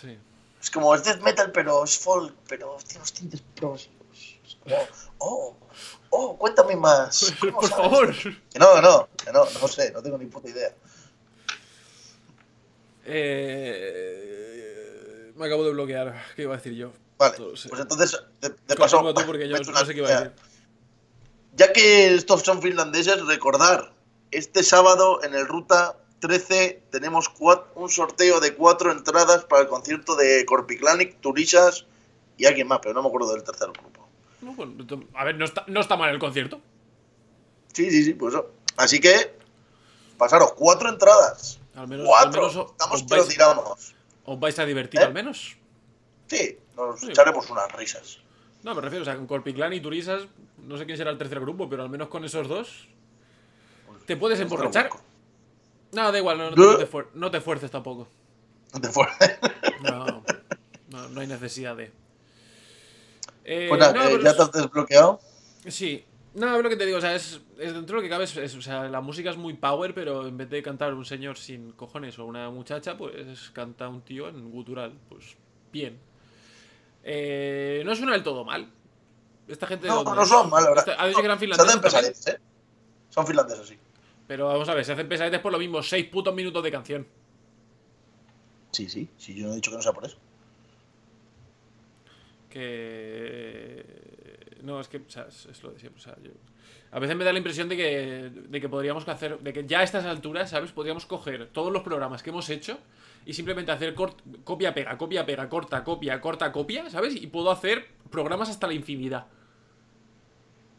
sí. Es como, es death metal, pero es folk, pero tiene unos tintes progresivos. Es como, oh, oh, cuéntame más. ¿Cómo Por sabes? favor. Que no, no, que no, no sé, no tengo ni puta idea. Eh, me acabo de bloquear. ¿Qué iba a decir yo? Vale, pues entonces, de, de paso, porque yo no sé qué iba a decir. Ya que estos son finlandeses, recordar, este sábado en el Ruta 13 tenemos cua- un sorteo de cuatro entradas para el concierto de Corpiclanic, Turisas y alguien más, pero no me acuerdo del tercer grupo. No, to- a ver, no está, no está mal el concierto. Sí, sí, sí, pues eso. Así que, pasaros cuatro entradas. Al menos, al Cuatro. menos Estamos os, vais, tiramos. os vais a divertir ¿Eh? al menos. Sí, nos Sí. echaremos unas risas. No, me refiero, o sea, con Corpiclan y Turisas, no sé quién será el tercer grupo, pero al menos con esos dos. ¿Te puedes emborrachar? No, da igual, no, no te, no te fuer- no te fuerces tampoco. De fuera. No, no, no hay necesidad de. Eh, Pues nada, no, pero ya te has desbloqueado. Sí. No, es lo que te digo, o sea, es, es dentro de lo que cabe, es, es- o sea, la música es muy power, pero en vez de cantar un señor sin cojones o una muchacha, pues canta un tío en gutural. Pues bien. Eh, no suena del todo mal. Esta gente No, no son mal, verdad. Esta- ha dicho que eran finlandeses también. pesadetes, ¿eh? Son finlandeses, sí. Pero vamos a ver, se hacen pesadetes por lo mismo, 6 putos minutos de canción. Sí, sí, sí, yo no he dicho que no sea por eso. Que. No, es que, o sea, es, es lo de siempre. O sea, yo- A veces me da la impresión de que, de que podríamos hacer. De que ya a estas alturas, ¿sabes? Podríamos coger todos los programas que hemos hecho y simplemente hacer cort- copia-pega, copia-pega, corta, copia, corta, copia, ¿sabes? Y puedo hacer programas hasta la infinidad.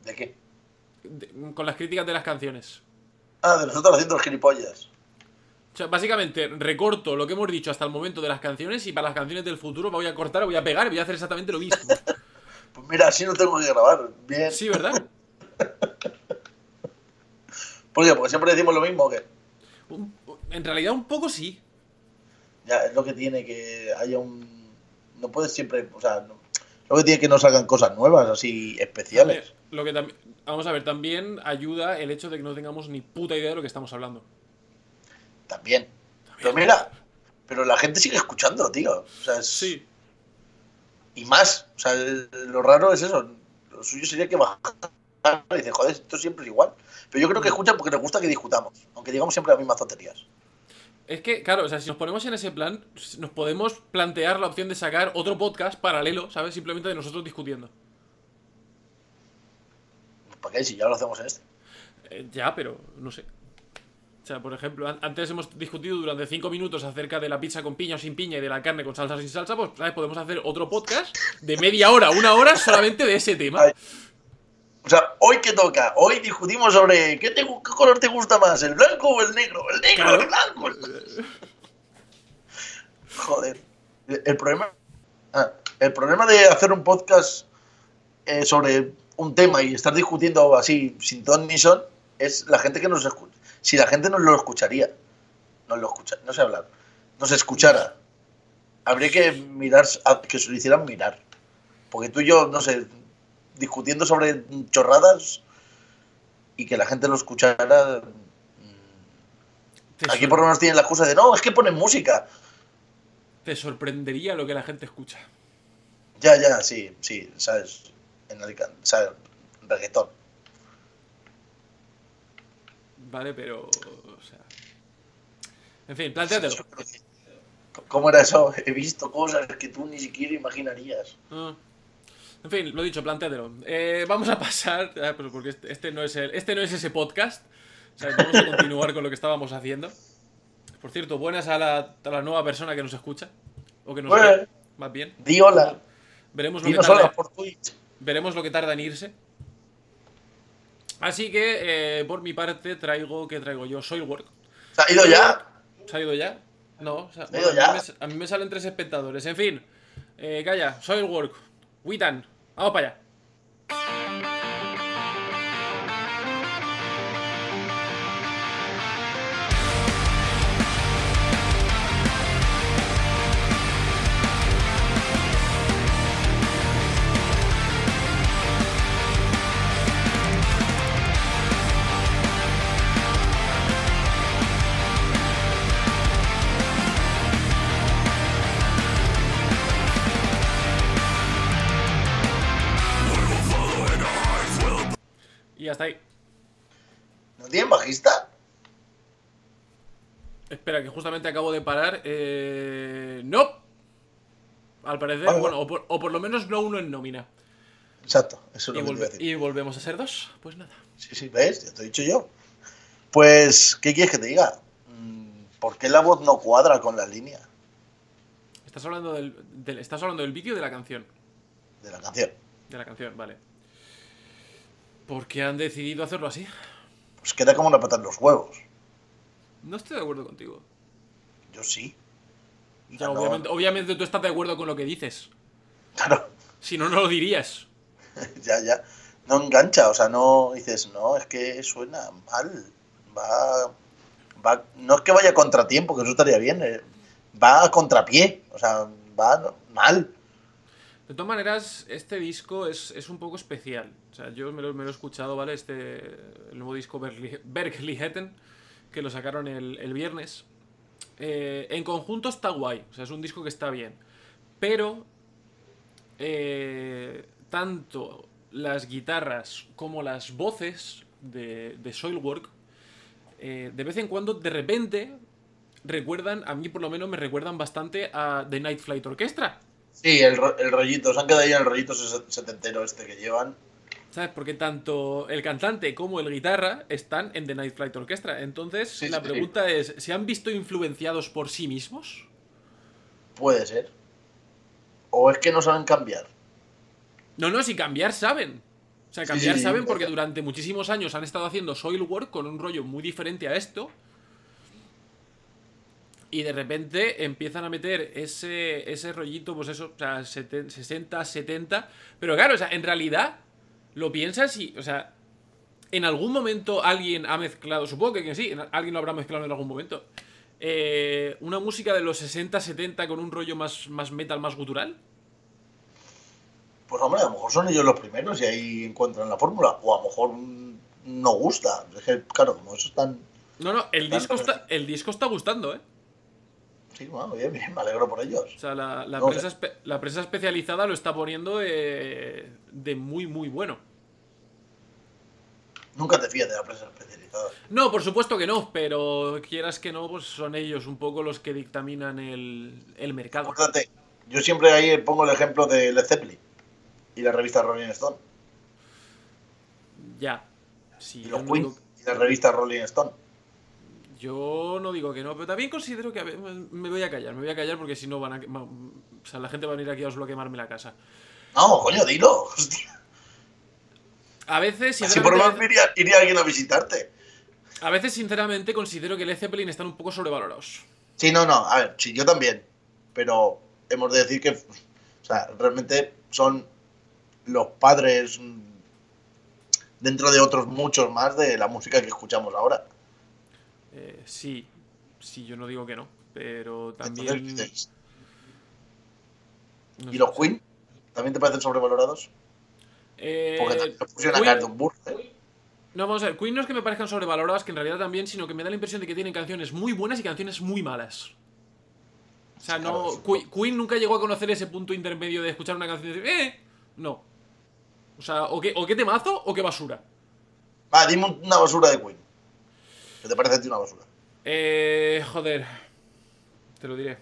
¿De qué? de- con las críticas de las canciones. Ah, de nosotros haciendo los gilipollas. O sea, básicamente recorto lo que hemos dicho hasta el momento de las canciones y para las canciones del futuro voy a cortar, voy a pegar y voy a hacer exactamente lo mismo. Pues mira, así no tengo que grabar. Bien. Sí, ¿verdad? ¿Por qué? Porque siempre decimos lo mismo que Un- en realidad un poco sí. ya es lo que tiene que haya un no puedes siempre, o sea, no- lo que tiene que no salgan cosas nuevas así especiales. También- Lo que también, vamos a ver, también ayuda el hecho de que no tengamos ni puta idea de lo que estamos hablando. También. Pero mira, pero la gente sigue escuchando, tío. O sea, es- Sí. Y más, o sea, lo raro es eso. Lo suyo sería que bajar y dice, joder, esto siempre es igual. Pero yo creo que escuchan porque les gusta que discutamos, aunque digamos siempre las mismas tonterías. Es que, claro, o sea, si nos ponemos en ese plan, nos podemos plantear la opción de sacar otro podcast paralelo, ¿sabes? Simplemente de nosotros discutiendo. ¿Para qué? Si ya lo hacemos en este. Eh, ya, pero no sé. O sea, por ejemplo, an- antes hemos discutido durante cinco minutos acerca de la pizza con piña o sin piña y de la carne con salsa o sin salsa, pues ¿sabes? podemos hacer otro podcast de media hora, una hora solamente de ese tema. Ay. O sea, hoy que toca, hoy discutimos sobre ¿qué, te gu- qué color te gusta más, el blanco o el negro, el negro, Claro. el blanco. el- Joder, el el problema, ah, el problema de hacer un podcast eh, sobre un tema y estar discutiendo así sin ton ni son es la gente que nos escucha. Si la gente nos lo escucharía, nos lo escucha, no sé hablar, nos escuchara, habría que mirar, que se lo hicieran mirar. Porque tú y yo, no sé, discutiendo sobre chorradas y que la gente lo escuchara. mm, Aquí por lo menos tienen la excusa de no, es que ponen música. te sorprendería lo que la gente escucha. Ya, ya, sí, sí, sabes. En Alicante, sabes, reggaetón. ¿Vale? Pero. O sea. En fin, plantéatelo. ¿Cómo era eso? He visto cosas que tú ni siquiera imaginarías. Ah. En fin, lo dicho, plantéatelo. Eh, vamos a pasar, ah, porque este, este no es el, este no es ese podcast. O sea, vamos a continuar con lo que estábamos haciendo. Por cierto, buenas a la, a la nueva persona que nos escucha. O que nos Bueno. ve, más bien. Di hola, Veremos lo, que dinos hola tarda, por Twitch. veremos lo que tarda en irse. Así que, eh, por mi parte, traigo. ¿Qué traigo yo? Soilwork. ¿Se ha ido ya? ¿Se ha ido ya? No, o sea, ¿Se ha ido bueno, a, mí me, a mí me salen tres espectadores. En fin, eh, calla, Soilwork, Witan, vamos para allá. Hasta ahí. ¿No tienen bajista? Espera, que justamente acabo de parar. Eh... No. Al parecer, Vale, bueno, o por, o por lo menos no uno en nómina. Exacto, eso es Y, lo volve- y volvemos a ser dos. Pues nada. Sí, sí, ¿ves? Ya te he dicho yo. Pues, ¿qué quieres que te diga? Mm, ¿Por qué la voz no cuadra con la línea Estás hablando del, del- estás hablando del vídeo o de la canción. de la canción? De la canción, vale. ¿Por qué han decidido hacerlo así? Pues queda como una pata en los huevos. No estoy de acuerdo contigo. Yo sí. O sea, no. obviamente, obviamente tú estás de acuerdo con lo que dices. Claro, Si no, no lo dirías. ya, ya. No engancha, o sea, no dices, no, es que suena mal. Va, va, no es que vaya a contratiempo, que eso estaría bien. eh, Va a contrapié, o sea, va mal. De todas maneras, este disco es, es un poco especial. O sea, yo me lo, he escuchado, ¿vale? Este, el nuevo disco Bergligheten, que lo sacaron el, el viernes. Eh, en conjunto está guay, o sea, es un disco que está bien. Pero, eh, tanto las guitarras como las voces de, de Soilwork eh, de vez en cuando, de repente, recuerdan, a mí por lo menos me recuerdan bastante a The Night Flight Orchestra. Sí, el, el rollito, se han quedado ahí en el rollito setentero este que llevan. ¿Sabes? Porque tanto el cantante como el guitarra están en The Night Flight Orchestra. Entonces, Sí, la sí, sí. pregunta es: ¿se han visto influenciados por sí mismos? Puede ser. O es que no saben cambiar. No, no, si cambiar saben. O sea, cambiar saben porque durante muchísimos años han estado haciendo Soilwork con un rollo muy diferente a esto. Y de repente empiezan a meter ese, ese rollito, pues eso, o sea, seten- 60, 70. Pero claro, o sea, en realidad, lo piensas y, o sea, en algún momento alguien ha mezclado, supongo que, sí, en- alguien lo habrá mezclado en algún momento. eh, una música de los 60, 70 con un rollo más, más metal, más gutural. Pues hombre, a lo mejor son ellos los primeros y ahí encuentran la fórmula. O a lo mejor no gusta. Es que, claro, como eso están. No, no, el disco está, el disco está gustando, ¿eh? Sí, bueno, bien, bien, me alegro por ellos. O sea, la, la No, prensa, espe- la prensa especializada lo está poniendo eh, de muy, muy bueno. Nunca te fías de la prensa especializada. No, por supuesto que no, pero quieras que no, pues son ellos un poco los que dictaminan el, el mercado. Acuérdate, yo siempre ahí pongo el ejemplo de Led Zeppelin y la revista Rolling Stone. Ya. Sí, Y los Queen y la revista Rolling Stone. Yo no digo que no, pero también considero que a ver, me voy a callar, me voy a callar porque si no van a... ma- O sea, la gente va a venir aquí a Oslo a quemarme la casa. No, coño, dilo. Hostia. A veces, Así por lo menos iría, iría alguien a visitarte. a veces, sinceramente, considero que Led Zeppelin están un poco sobrevalorados. Sí, no, no, a ver, sí, yo también. Pero hemos de decir que, o sea, realmente son los padres mm, dentro de otros muchos más de la música que escuchamos ahora. Eh, sí, sí, yo no digo que no, pero también... no ¿Y los Queen? ¿También te parecen sobrevalorados? eh, Porque también los pusieron a Queen- caer de un burro. ¿eh? No, vamos a ver, Queen no es que me parezcan sobrevaloradas, que en realidad también, sino que me da la impresión de que tienen canciones muy buenas y canciones muy malas. O sea, Sí, no. claro, Queen nunca llegó a conocer ese punto intermedio de escuchar una canción y decir, ¡eh! No. O sea, o qué, o qué temazo o qué basura. Va, dime un- una basura de Queen. ¿Qué te parece a ti una basura? Eh. Joder. Te lo diré.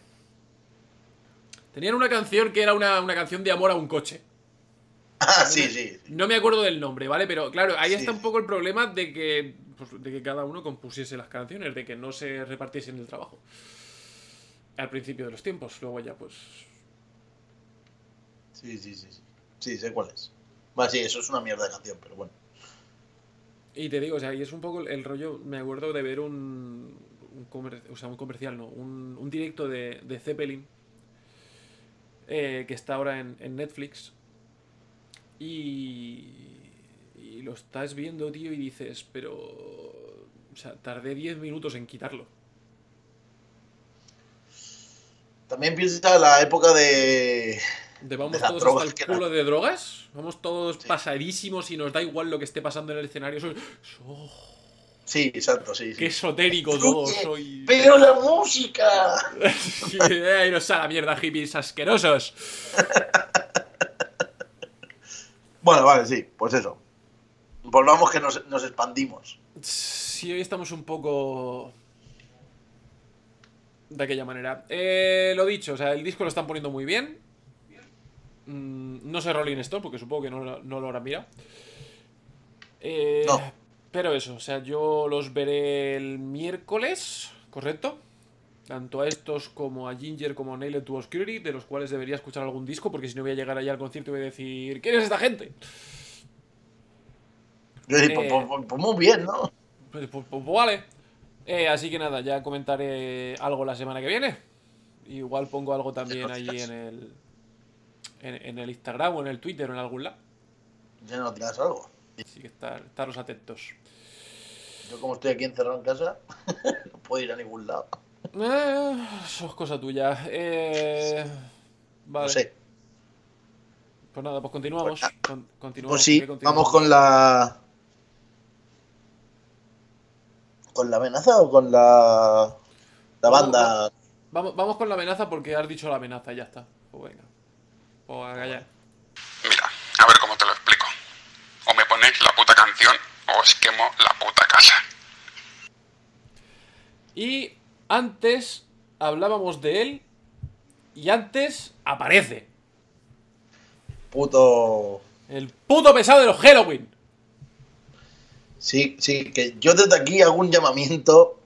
Tenían una canción que era una, una canción de amor a un coche. Ah, sí, sí. sí. No me acuerdo del nombre, ¿vale? Pero claro, ahí Sí. está un poco el problema de que, pues, de que cada uno compusiese las canciones, de que no se repartiesen el trabajo. Al principio de los tiempos, luego ya pues... Sí, sí, sí. Sí, sí sé cuál es. Va, sí, eso es una mierda de canción, pero bueno. Y te digo, o sea, y es un poco el, rollo, me acuerdo de ver un, un, o sea, un comercial, no, un, un directo de, de Zeppelin, eh, que está ahora en, en Netflix, y, y lo estás viendo, tío, y dices, pero... O sea, tardé 10 minutos en quitarlo. También piensa la época de. De vamos De todos hasta que el culo de drogas, vamos todos Sí. pasadísimos y nos da igual lo que esté pasando en el escenario. Soy... Oh, Sí, exacto, sí. sí. qué esotérico todo, soy... Pero la música. Ay, no a la mierda, hippies asquerosos. Bueno, vale, sí, pues eso. Volvamos que nos, nos expandimos. Sí, hoy estamos un poco. De aquella manera. Eh, lo dicho, o sea, el disco lo están poniendo muy bien. Mm, no sé Rolling Stone, porque supongo que no, lo- no lo habrán mirado. Eh, No. Pero eso, o sea, yo los veré el miércoles, ¿correcto? Tanto a estos como a Ginger como a Nailed to Obscurity, de los cuales debería escuchar algún disco, porque si no voy a llegar allá al concierto y voy a decir, ¿quién es esta gente? Yo decía, Eh. pues, pues- pues- pues muy bien, ¿no? Pues, pues- pues vale. Eh, así que nada, ya comentaré algo la semana que viene. Igual pongo algo también ahí en el, en, en el Instagram o en el Twitter o en algún lado. Ya no tienes algo. Así que estar, estaros atentos. Yo, como estoy aquí encerrado en casa, no puedo ir a ningún lado. Eh, eso es cosa tuya. Eh, vale. No sé. Pues nada, pues continuamos. Pues, Con- continuamos. Pues sí, vamos con la. ¿Con la amenaza o con la. La banda? Vamos, vamos con la amenaza porque has dicho la amenaza y ya está. Pues venga. Pues a callar. Mira, a ver cómo te lo explico. O me ponéis la puta canción o os quemo la puta casa. Y antes hablábamos de él y antes aparece Puto. el puto pesado de los Halloween. Sí, sí, que yo desde aquí hago un llamamiento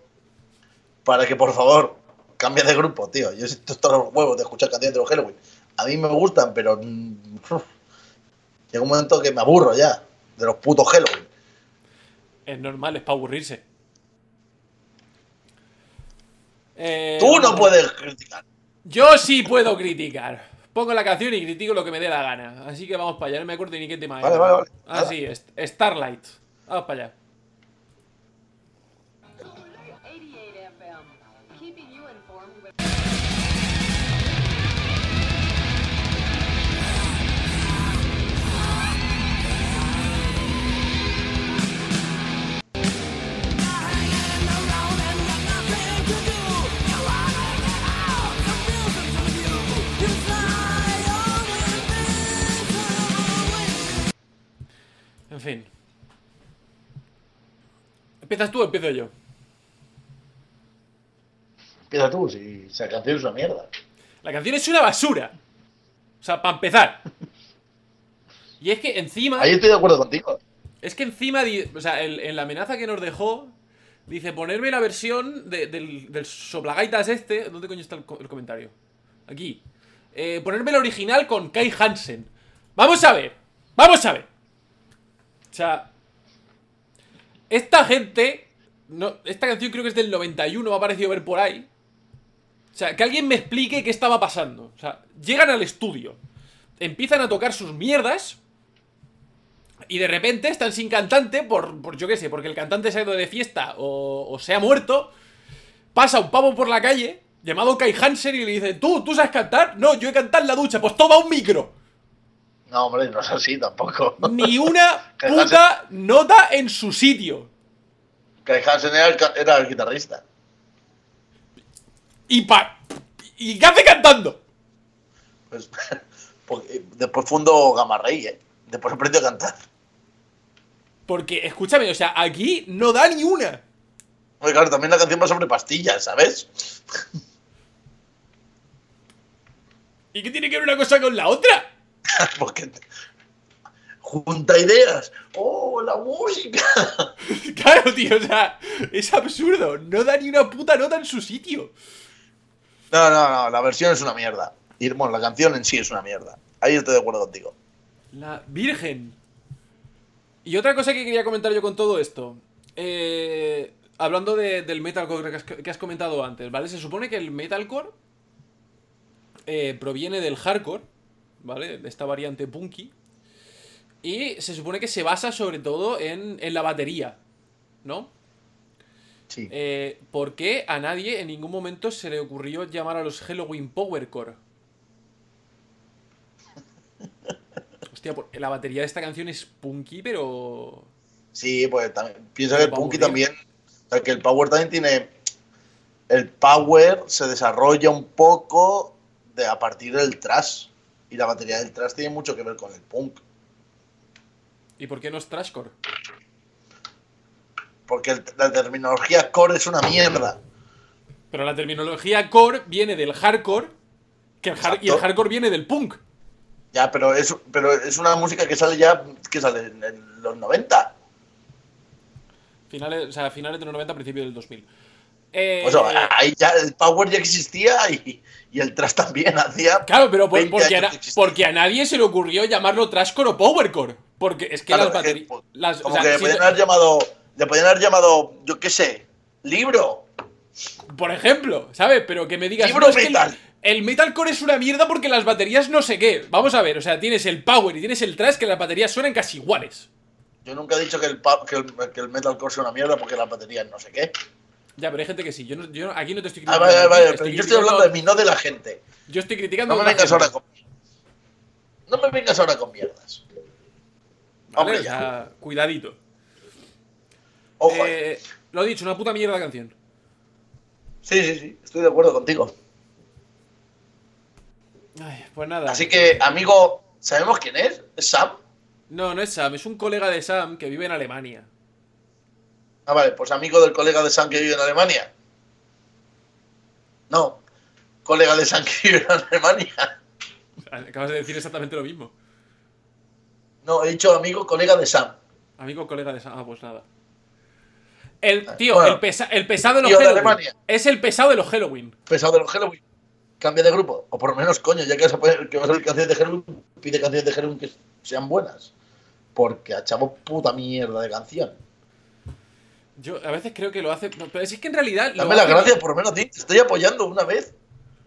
para que por favor cambie de grupo, tío. Yo siento todos los huevos de escuchar canciones de los Halloween. A mí me gustan, pero mm, llega un momento que me aburro ya de los putos Halloween. Es normal, es para aburrirse. Eh, Tú no puedes criticar. Yo sí puedo criticar. Pongo la canción y critico lo que me dé la gana. Así que vamos para allá. No me acuerdo ni qué tema Vale, era. vale, vale. Ah, sí, es- Starlight. Vamos para allá. En fin. ¿Empiezas tú o empiezo yo? Empieza tú, si esa canción es una mierda. La canción es una basura. O sea, para empezar. Y es que encima. Ahí estoy de acuerdo contigo. Es que encima, o sea, el- en la amenaza que nos dejó, dice ponerme la versión de- del, del soplagaitas este. ¿Dónde coño está el, co- el comentario? Aquí. Eh, ponerme la original con Kai Hansen. Vamos a ver. Vamos a ver. Sea. Esta gente. No, esta canción creo que es del 91, me ha parecido ver por ahí. O sea, que alguien me explique qué estaba pasando. O sea, llegan al estudio. Empiezan a tocar sus mierdas. Y de repente están sin cantante por, por yo qué sé, porque el cantante se ha ido de fiesta o, o se ha muerto. Pasa un pavo por la calle llamado Kai Hansen y le dice, ¿tú, tú sabes cantar? No, yo he cantado en la ducha. Pues toma un micro. No, hombre, no es así tampoco. Ni una puta nota en su sitio. Que Hansen era el, ca- era el guitarrista. Y pa... ¿Y qué hace cantando? Pues, porque después fundó Gamma Ray, ¿eh? Después aprendió a cantar. Porque, escúchame, o sea, aquí no da ni una. Oye, claro, también la canción va sobre pastillas, ¿sabes? ¿Y qué tiene que ver una cosa con la otra? Porque junta ideas. ¡Oh, la música! Claro, tío, o sea, es absurdo. No da ni una puta nota en su sitio. No, no, no, la versión es una mierda. Y bueno, la canción en sí es una mierda. Ahí estoy de acuerdo contigo. La Virgen. Y otra cosa que quería comentar yo con todo esto. Eh, hablando de- del metalcore que has, que has comentado antes, ¿vale? Se supone que el metalcore eh, proviene del hardcore, ¿vale? De esta variante punky. Y se supone que se basa sobre todo en, en la batería, ¿no? Sí. Eh, ¿Por qué a nadie en ningún momento se le ocurrió llamar a los Halloween Powercore? Hostia, por- la batería de esta canción es punky, pero. Sí, pues también, piensa que el punky también. O sea, que el power también tiene. El power se desarrolla un poco de a partir del thrash. Y la batería del thrash tiene mucho que ver con el punk. ¿Y por qué no es trashcore? Porque el- la terminología core es una mierda. Pero la terminología core viene del hardcore. Que el har- y el hardcore viene del punk. Ya, pero es, pero es una música que sale ya. que sale en, en los 90. Finales, o sea, finales de los 90, principios del 2000. Eh, O sea, ahí ya el power ya existía y, y el thrash también hacía. Claro, pero por- 20 porque, a, porque a nadie se le ocurrió llamarlo trashcore o powercore. Porque es que Claro, las baterías. pues, las- o como sea, que le si podían haber llamado. Le podían haber llamado, yo qué sé, libro. Por ejemplo, ¿sabes? Pero que me digas. Libro "No, es que el- metal". el, metalcore es una mierda porque las baterías no sé qué. Vamos a ver, o sea, tienes el power y tienes el trash que las baterías suenan casi iguales. Yo nunca he dicho que el, que el, que el metalcore sea una mierda porque las baterías no sé qué. Ya, pero hay gente que sí. Yo, no- yo aquí no te estoy Ah, criticando. vale, a ti, vale, pero yo estoy hablando de mí, no de la gente. Yo estoy criticando. No me vengas ahora con. No me vengas ahora con mierdas. ¿vale? Hombre, sea, cuidadito. Ojo. Eh, lo dicho, una puta mierda canción. Sí, sí, sí, estoy de acuerdo contigo. Ay, pues nada. Así que, amigo, ¿sabemos quién es? ¿Es Sam? No, no es Sam, es un colega de Sam que vive en Alemania. Ah, vale, pues amigo del colega de Sam que vive en Alemania. No, colega de San en Alemania. Acabas de decir exactamente lo mismo. No, he dicho amigo, colega de Sam. Amigo, colega de... esa- Ah, pues nada. El, tío, Bueno. el, pesa- el pesado de los Tío Halloween. Alemania. Es el pesado de los Halloween. Pesado de los Halloween. Cambia de grupo. O por lo menos, coño, ya que vas a, poner, que vas a hacer canciones de Halloween, pide canciones de Halloween que sean buenas. Porque a chavo puta mierda de canción. Yo a veces creo que lo hace... no, pero es que en realidad... Dame las hace- gracias por lo menos a ti. Te estoy apoyando una vez.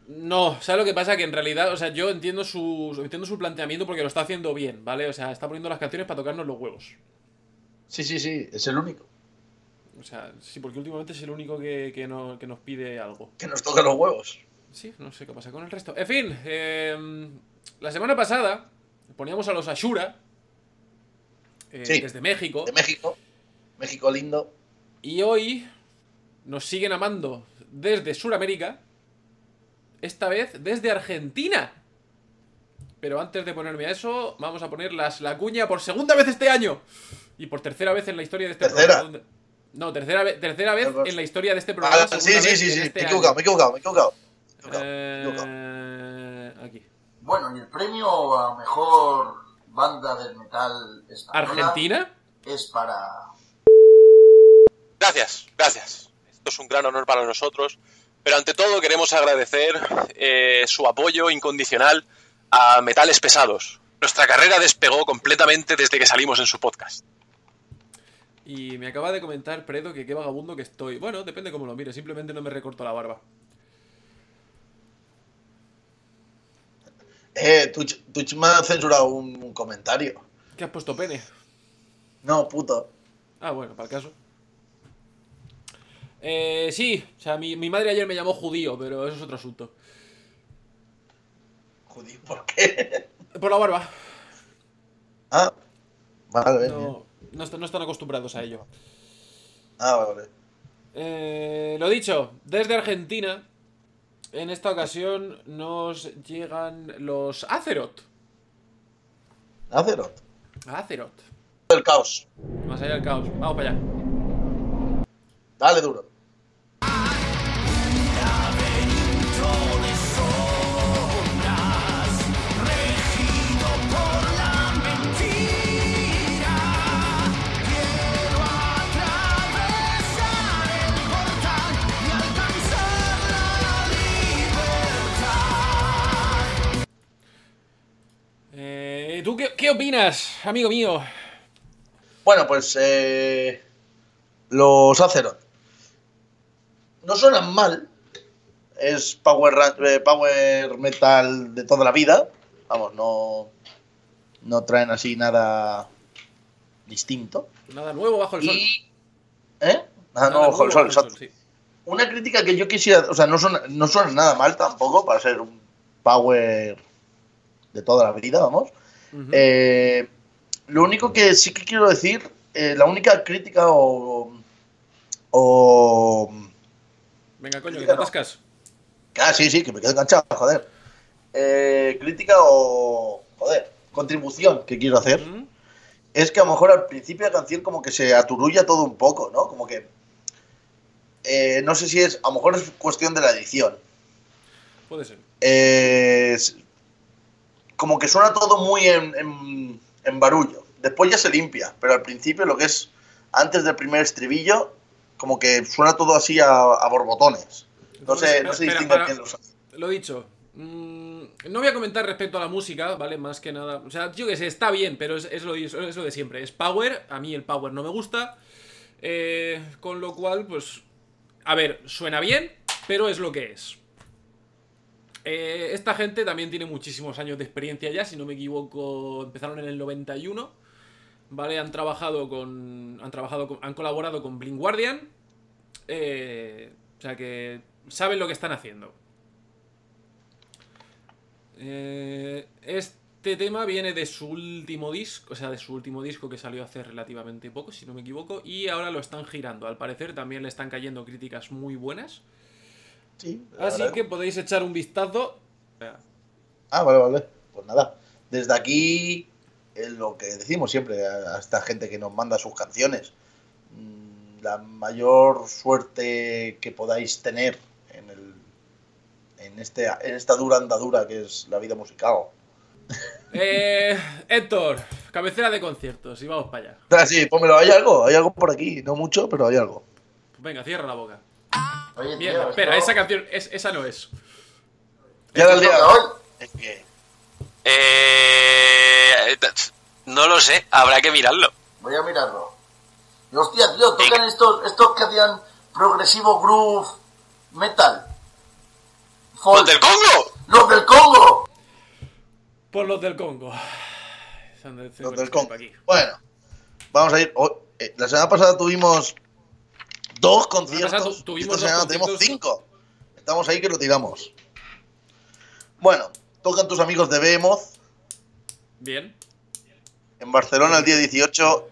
No, ¿sabes lo que pasa? Que en realidad, o sea, yo entiendo su, entiendo su planteamiento porque lo está haciendo bien, ¿vale? O sea, está poniendo las canciones para tocarnos los huevos. Sí, sí, sí, es el único. O sea, sí, porque últimamente es el único que, que, no- que nos pide algo. Que nos toca los huevos. Sí, no sé qué pasa con el resto. En fin, eh, la semana pasada poníamos a los Ashura eh, Sí. desde México De México. México lindo. Y hoy nos siguen amando desde Sudamérica, esta vez desde Argentina. Pero antes de ponerme a eso, vamos a poner las, la cuña por segunda vez este año y por tercera vez en la historia de este ¿Tercera? programa. ¿Dónde? No, tercera, ve- tercera vez en la historia de este Ah, programa. sí, sí, sí, sí. este me he equivocado, me he equivocado, me he equivocado. Me he equivocado, me he equivocado. Eh, aquí. Bueno, y el premio a mejor banda del metal española ¿Argentina? es para Gracias, gracias. Esto es un gran honor para nosotros, pero ante todo queremos agradecer eh, su apoyo incondicional a Metales Pesados. Nuestra carrera despegó completamente desde que salimos en su podcast. Y me acaba de comentar Predo que qué vagabundo que estoy. Bueno, depende cómo lo mire, simplemente no me recorto la barba. Eh, Twitch, Twitch me ha censurado un, un comentario. ¿Qué has puesto pene? No, puto. Ah, bueno, para el caso. Eh, sí, o sea, mi, mi madre ayer me llamó judío, pero eso es otro asunto. Judío, ¿por qué? Por la barba. Ah, vale. No, no, est- no están acostumbrados a ello. Ah, vale. Eh, lo dicho, desde Argentina, en esta ocasión nos llegan los Azeroth. Azeroth. Azeroth. El caos. Más allá del caos. Vamos para allá. Dale duro. Qué, qué opinas, amigo mío? Bueno, pues eh, los Azeroth. No suenan mal. Es power, eh, power metal de toda la vida. Vamos, no, no traen así nada distinto. Nada nuevo bajo el sol. Y. ¿Eh? Nada Nada nuevo bajo el sol, exacto. sí. Una crítica que yo quisiera. O sea, no suena, no suena nada mal tampoco para ser un power de toda la vida, vamos. Eh, lo único que sí que quiero decir, eh, la única crítica o, o... Venga, coño, que te atascas. Ah, sí, sí, que me quedo enganchado, joder. Eh, crítica o... Joder, contribución que quiero hacer es que a lo mejor al principio de la canción como que se aturulla todo un poco, ¿no? Como que... eh, no sé si es... A lo mejor es cuestión de la edición. Puede ser. Eh, como que suena todo muy en, en- en barullo. Después ya se limpia, pero al principio lo que es antes del primer estribillo, como que suena todo así a, a borbotones. No sé, no se distingue quién los hace. Lo dicho. mm, no voy a comentar respecto a la música, ¿vale? Más que nada. O sea, yo que sé, está bien, pero es, es lo, es lo de siempre. Es power. A mí el power no me gusta. eh, con lo cual, pues. A ver, suena bien, pero es lo que es. Eh, esta gente también tiene muchísimos años de experiencia ya, si no me equivoco, empezaron en el 91. ¿Vale? Han trabajado con. Han trabajado con- han colaborado con Blink Guardian. eh, o sea que saben lo que están haciendo. Eh, este tema viene de su último disco, o sea, de su último disco que salió hace relativamente poco, si no me equivoco, y ahora lo están girando. Al parecer también le están cayendo críticas muy buenas. Sí, Así que podéis echar un vistazo. Ah, vale, vale. Pues nada. Desde aquí, es lo que decimos siempre a, esta gente que nos manda sus canciones. mm, La mayor suerte que podáis tener en el en, este, en esta dura andadura que es la vida musical. Eh, Héctor, cabecera de conciertos y vamos para allá. Ah, sí, pónmelo, hay algo, hay algo por aquí, no mucho, pero hay algo. Pues venga, cierra la boca. Oye, tío, Mierda, esto- espera, esa canción, es- esa no es. Ya era el esto día. toca hoy. Es que. Eh, no lo sé, habrá que mirarlo. Voy a mirarlo. Y hostia, tío, tocan estos, estos que hacían progresivo groove metal. Folk. ¡Los del Congo! ¡Los del Congo! Por los del Congo. De- Los del de- Congo. aquí. Bueno, vamos a ir. oh, eh, la semana pasada tuvimos dos conciertos. pasada tu- tuvimos esta tenemos cinco. Estamos ahí que lo tiramos. Bueno, tocan tus amigos de Behemoth Bien. en Barcelona el día 18.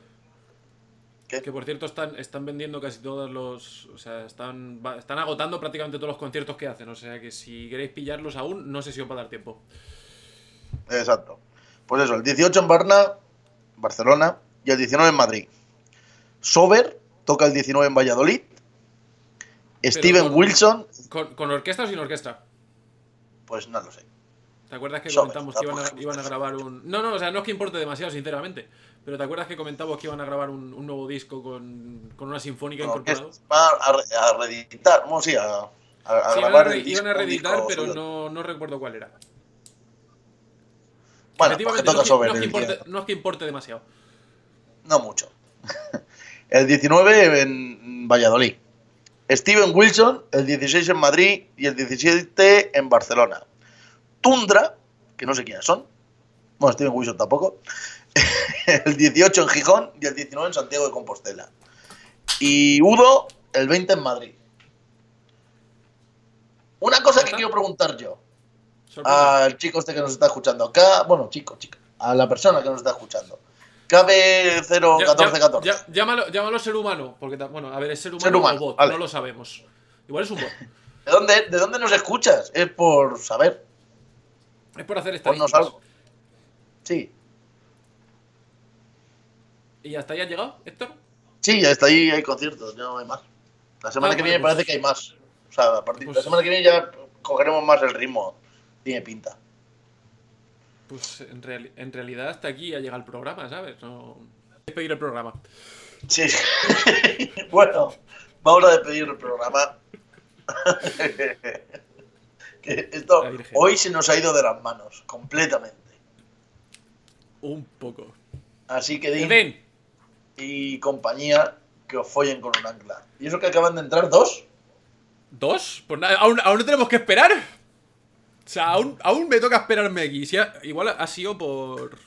Que por cierto están, están vendiendo casi todos los. O sea, están, están agotando prácticamente todos los conciertos que hacen. O sea que si queréis pillarlos aún, no sé si os va a dar tiempo. Exacto. Pues eso, el 18 en Barna, Barcelona, y el 19 en Madrid. Sober toca el 19 en Valladolid. Steven con- Wilson, ¿Con, con orquesta o sin orquesta? pues no lo sé. ¿Te acuerdas que comentamos que iban a, tampoco. iban a grabar un. No, no, o sea, no es que importe demasiado, sinceramente. Pero ¿te acuerdas que comentamos que iban a grabar un, un nuevo disco con, con una sinfónica No, va a, re- a reeditar, bueno, sí, a, a- Sí, iban a, grabar re- iban a reeditar, disco pero no, no recuerdo cuál era. Bueno, pues que Efectivamente, toca no, es que, no es importe, 19. no es que importe demasiado. No mucho. el 19 en Valladolid. Steven Wilson, el 16 en Madrid y el 17 en Barcelona. Tundra, que no sé quiénes son. Bueno, Steven Wilson tampoco. el 18 en Gijón y el 19 en Santiago de Compostela. Y Udo, el 20 en Madrid. Una cosa que quiero preguntar yo al chico este que nos está escuchando. Acá, bueno, chico, chica, a la persona que nos está escuchando. Cabe 0, Ya- 14, ya- 14. ya- llámalo, llámalo ser humano, porque, bueno, a ver, es ser humano, Ser humano, o bot, vale. no lo sabemos. Igual es un bot. ¿De dónde, ¿De dónde nos escuchas? Es por saber. Es por hacer estadísticas. algo. Sí. ¿Y hasta ahí has llegado, Héctor? Sí, ya está ahí, hay conciertos, ya no hay más. La semana Ah, que viene pues- parece que hay más. O sea, a partir Pues- la semana que viene ya cogeremos más el ritmo. Tiene pinta. Pues en, reali- en realidad hasta aquí ha llegado el programa, ¿sabes? No... Despedir el programa. Sí. bueno, vamos a despedir el programa. que esto hoy se nos ha ido de las manos, completamente. Un poco. Así que Dean Ven, y compañía que os follen con un ancla. ¿Y eso que acaban de entrar dos? ¿dos? Pues nada, ¿aún, aún no tenemos que esperar. O sea, aún, aún me toca esperarme aquí. Si ha- igual ha sido por.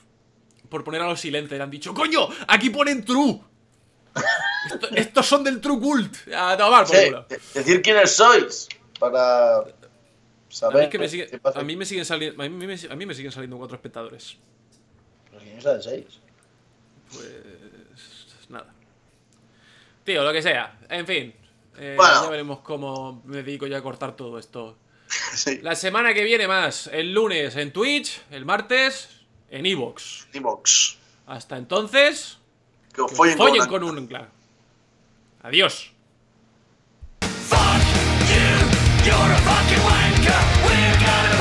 Por poner a los silentes. Le han dicho, ¡coño! Aquí ponen true. Esto- estos son del True Cult. A tomar por Sí, decir quiénes sois para A mí, saber es que me sigue- a mí me siguen saliendo. A mí me, a mí me siguen saliendo cuatro espectadores. Pero quién sabe seis. Pues. Nada. Tío, lo que sea. En fin. Eh, Bueno. Ya veremos cómo me dedico ya a cortar todo esto. Sí, La semana que viene más. El lunes en Twitch. El martes en Evox. Evox. Hasta entonces. Que os que os follen, con, con un ancla. Adiós. You're a fucking wanker.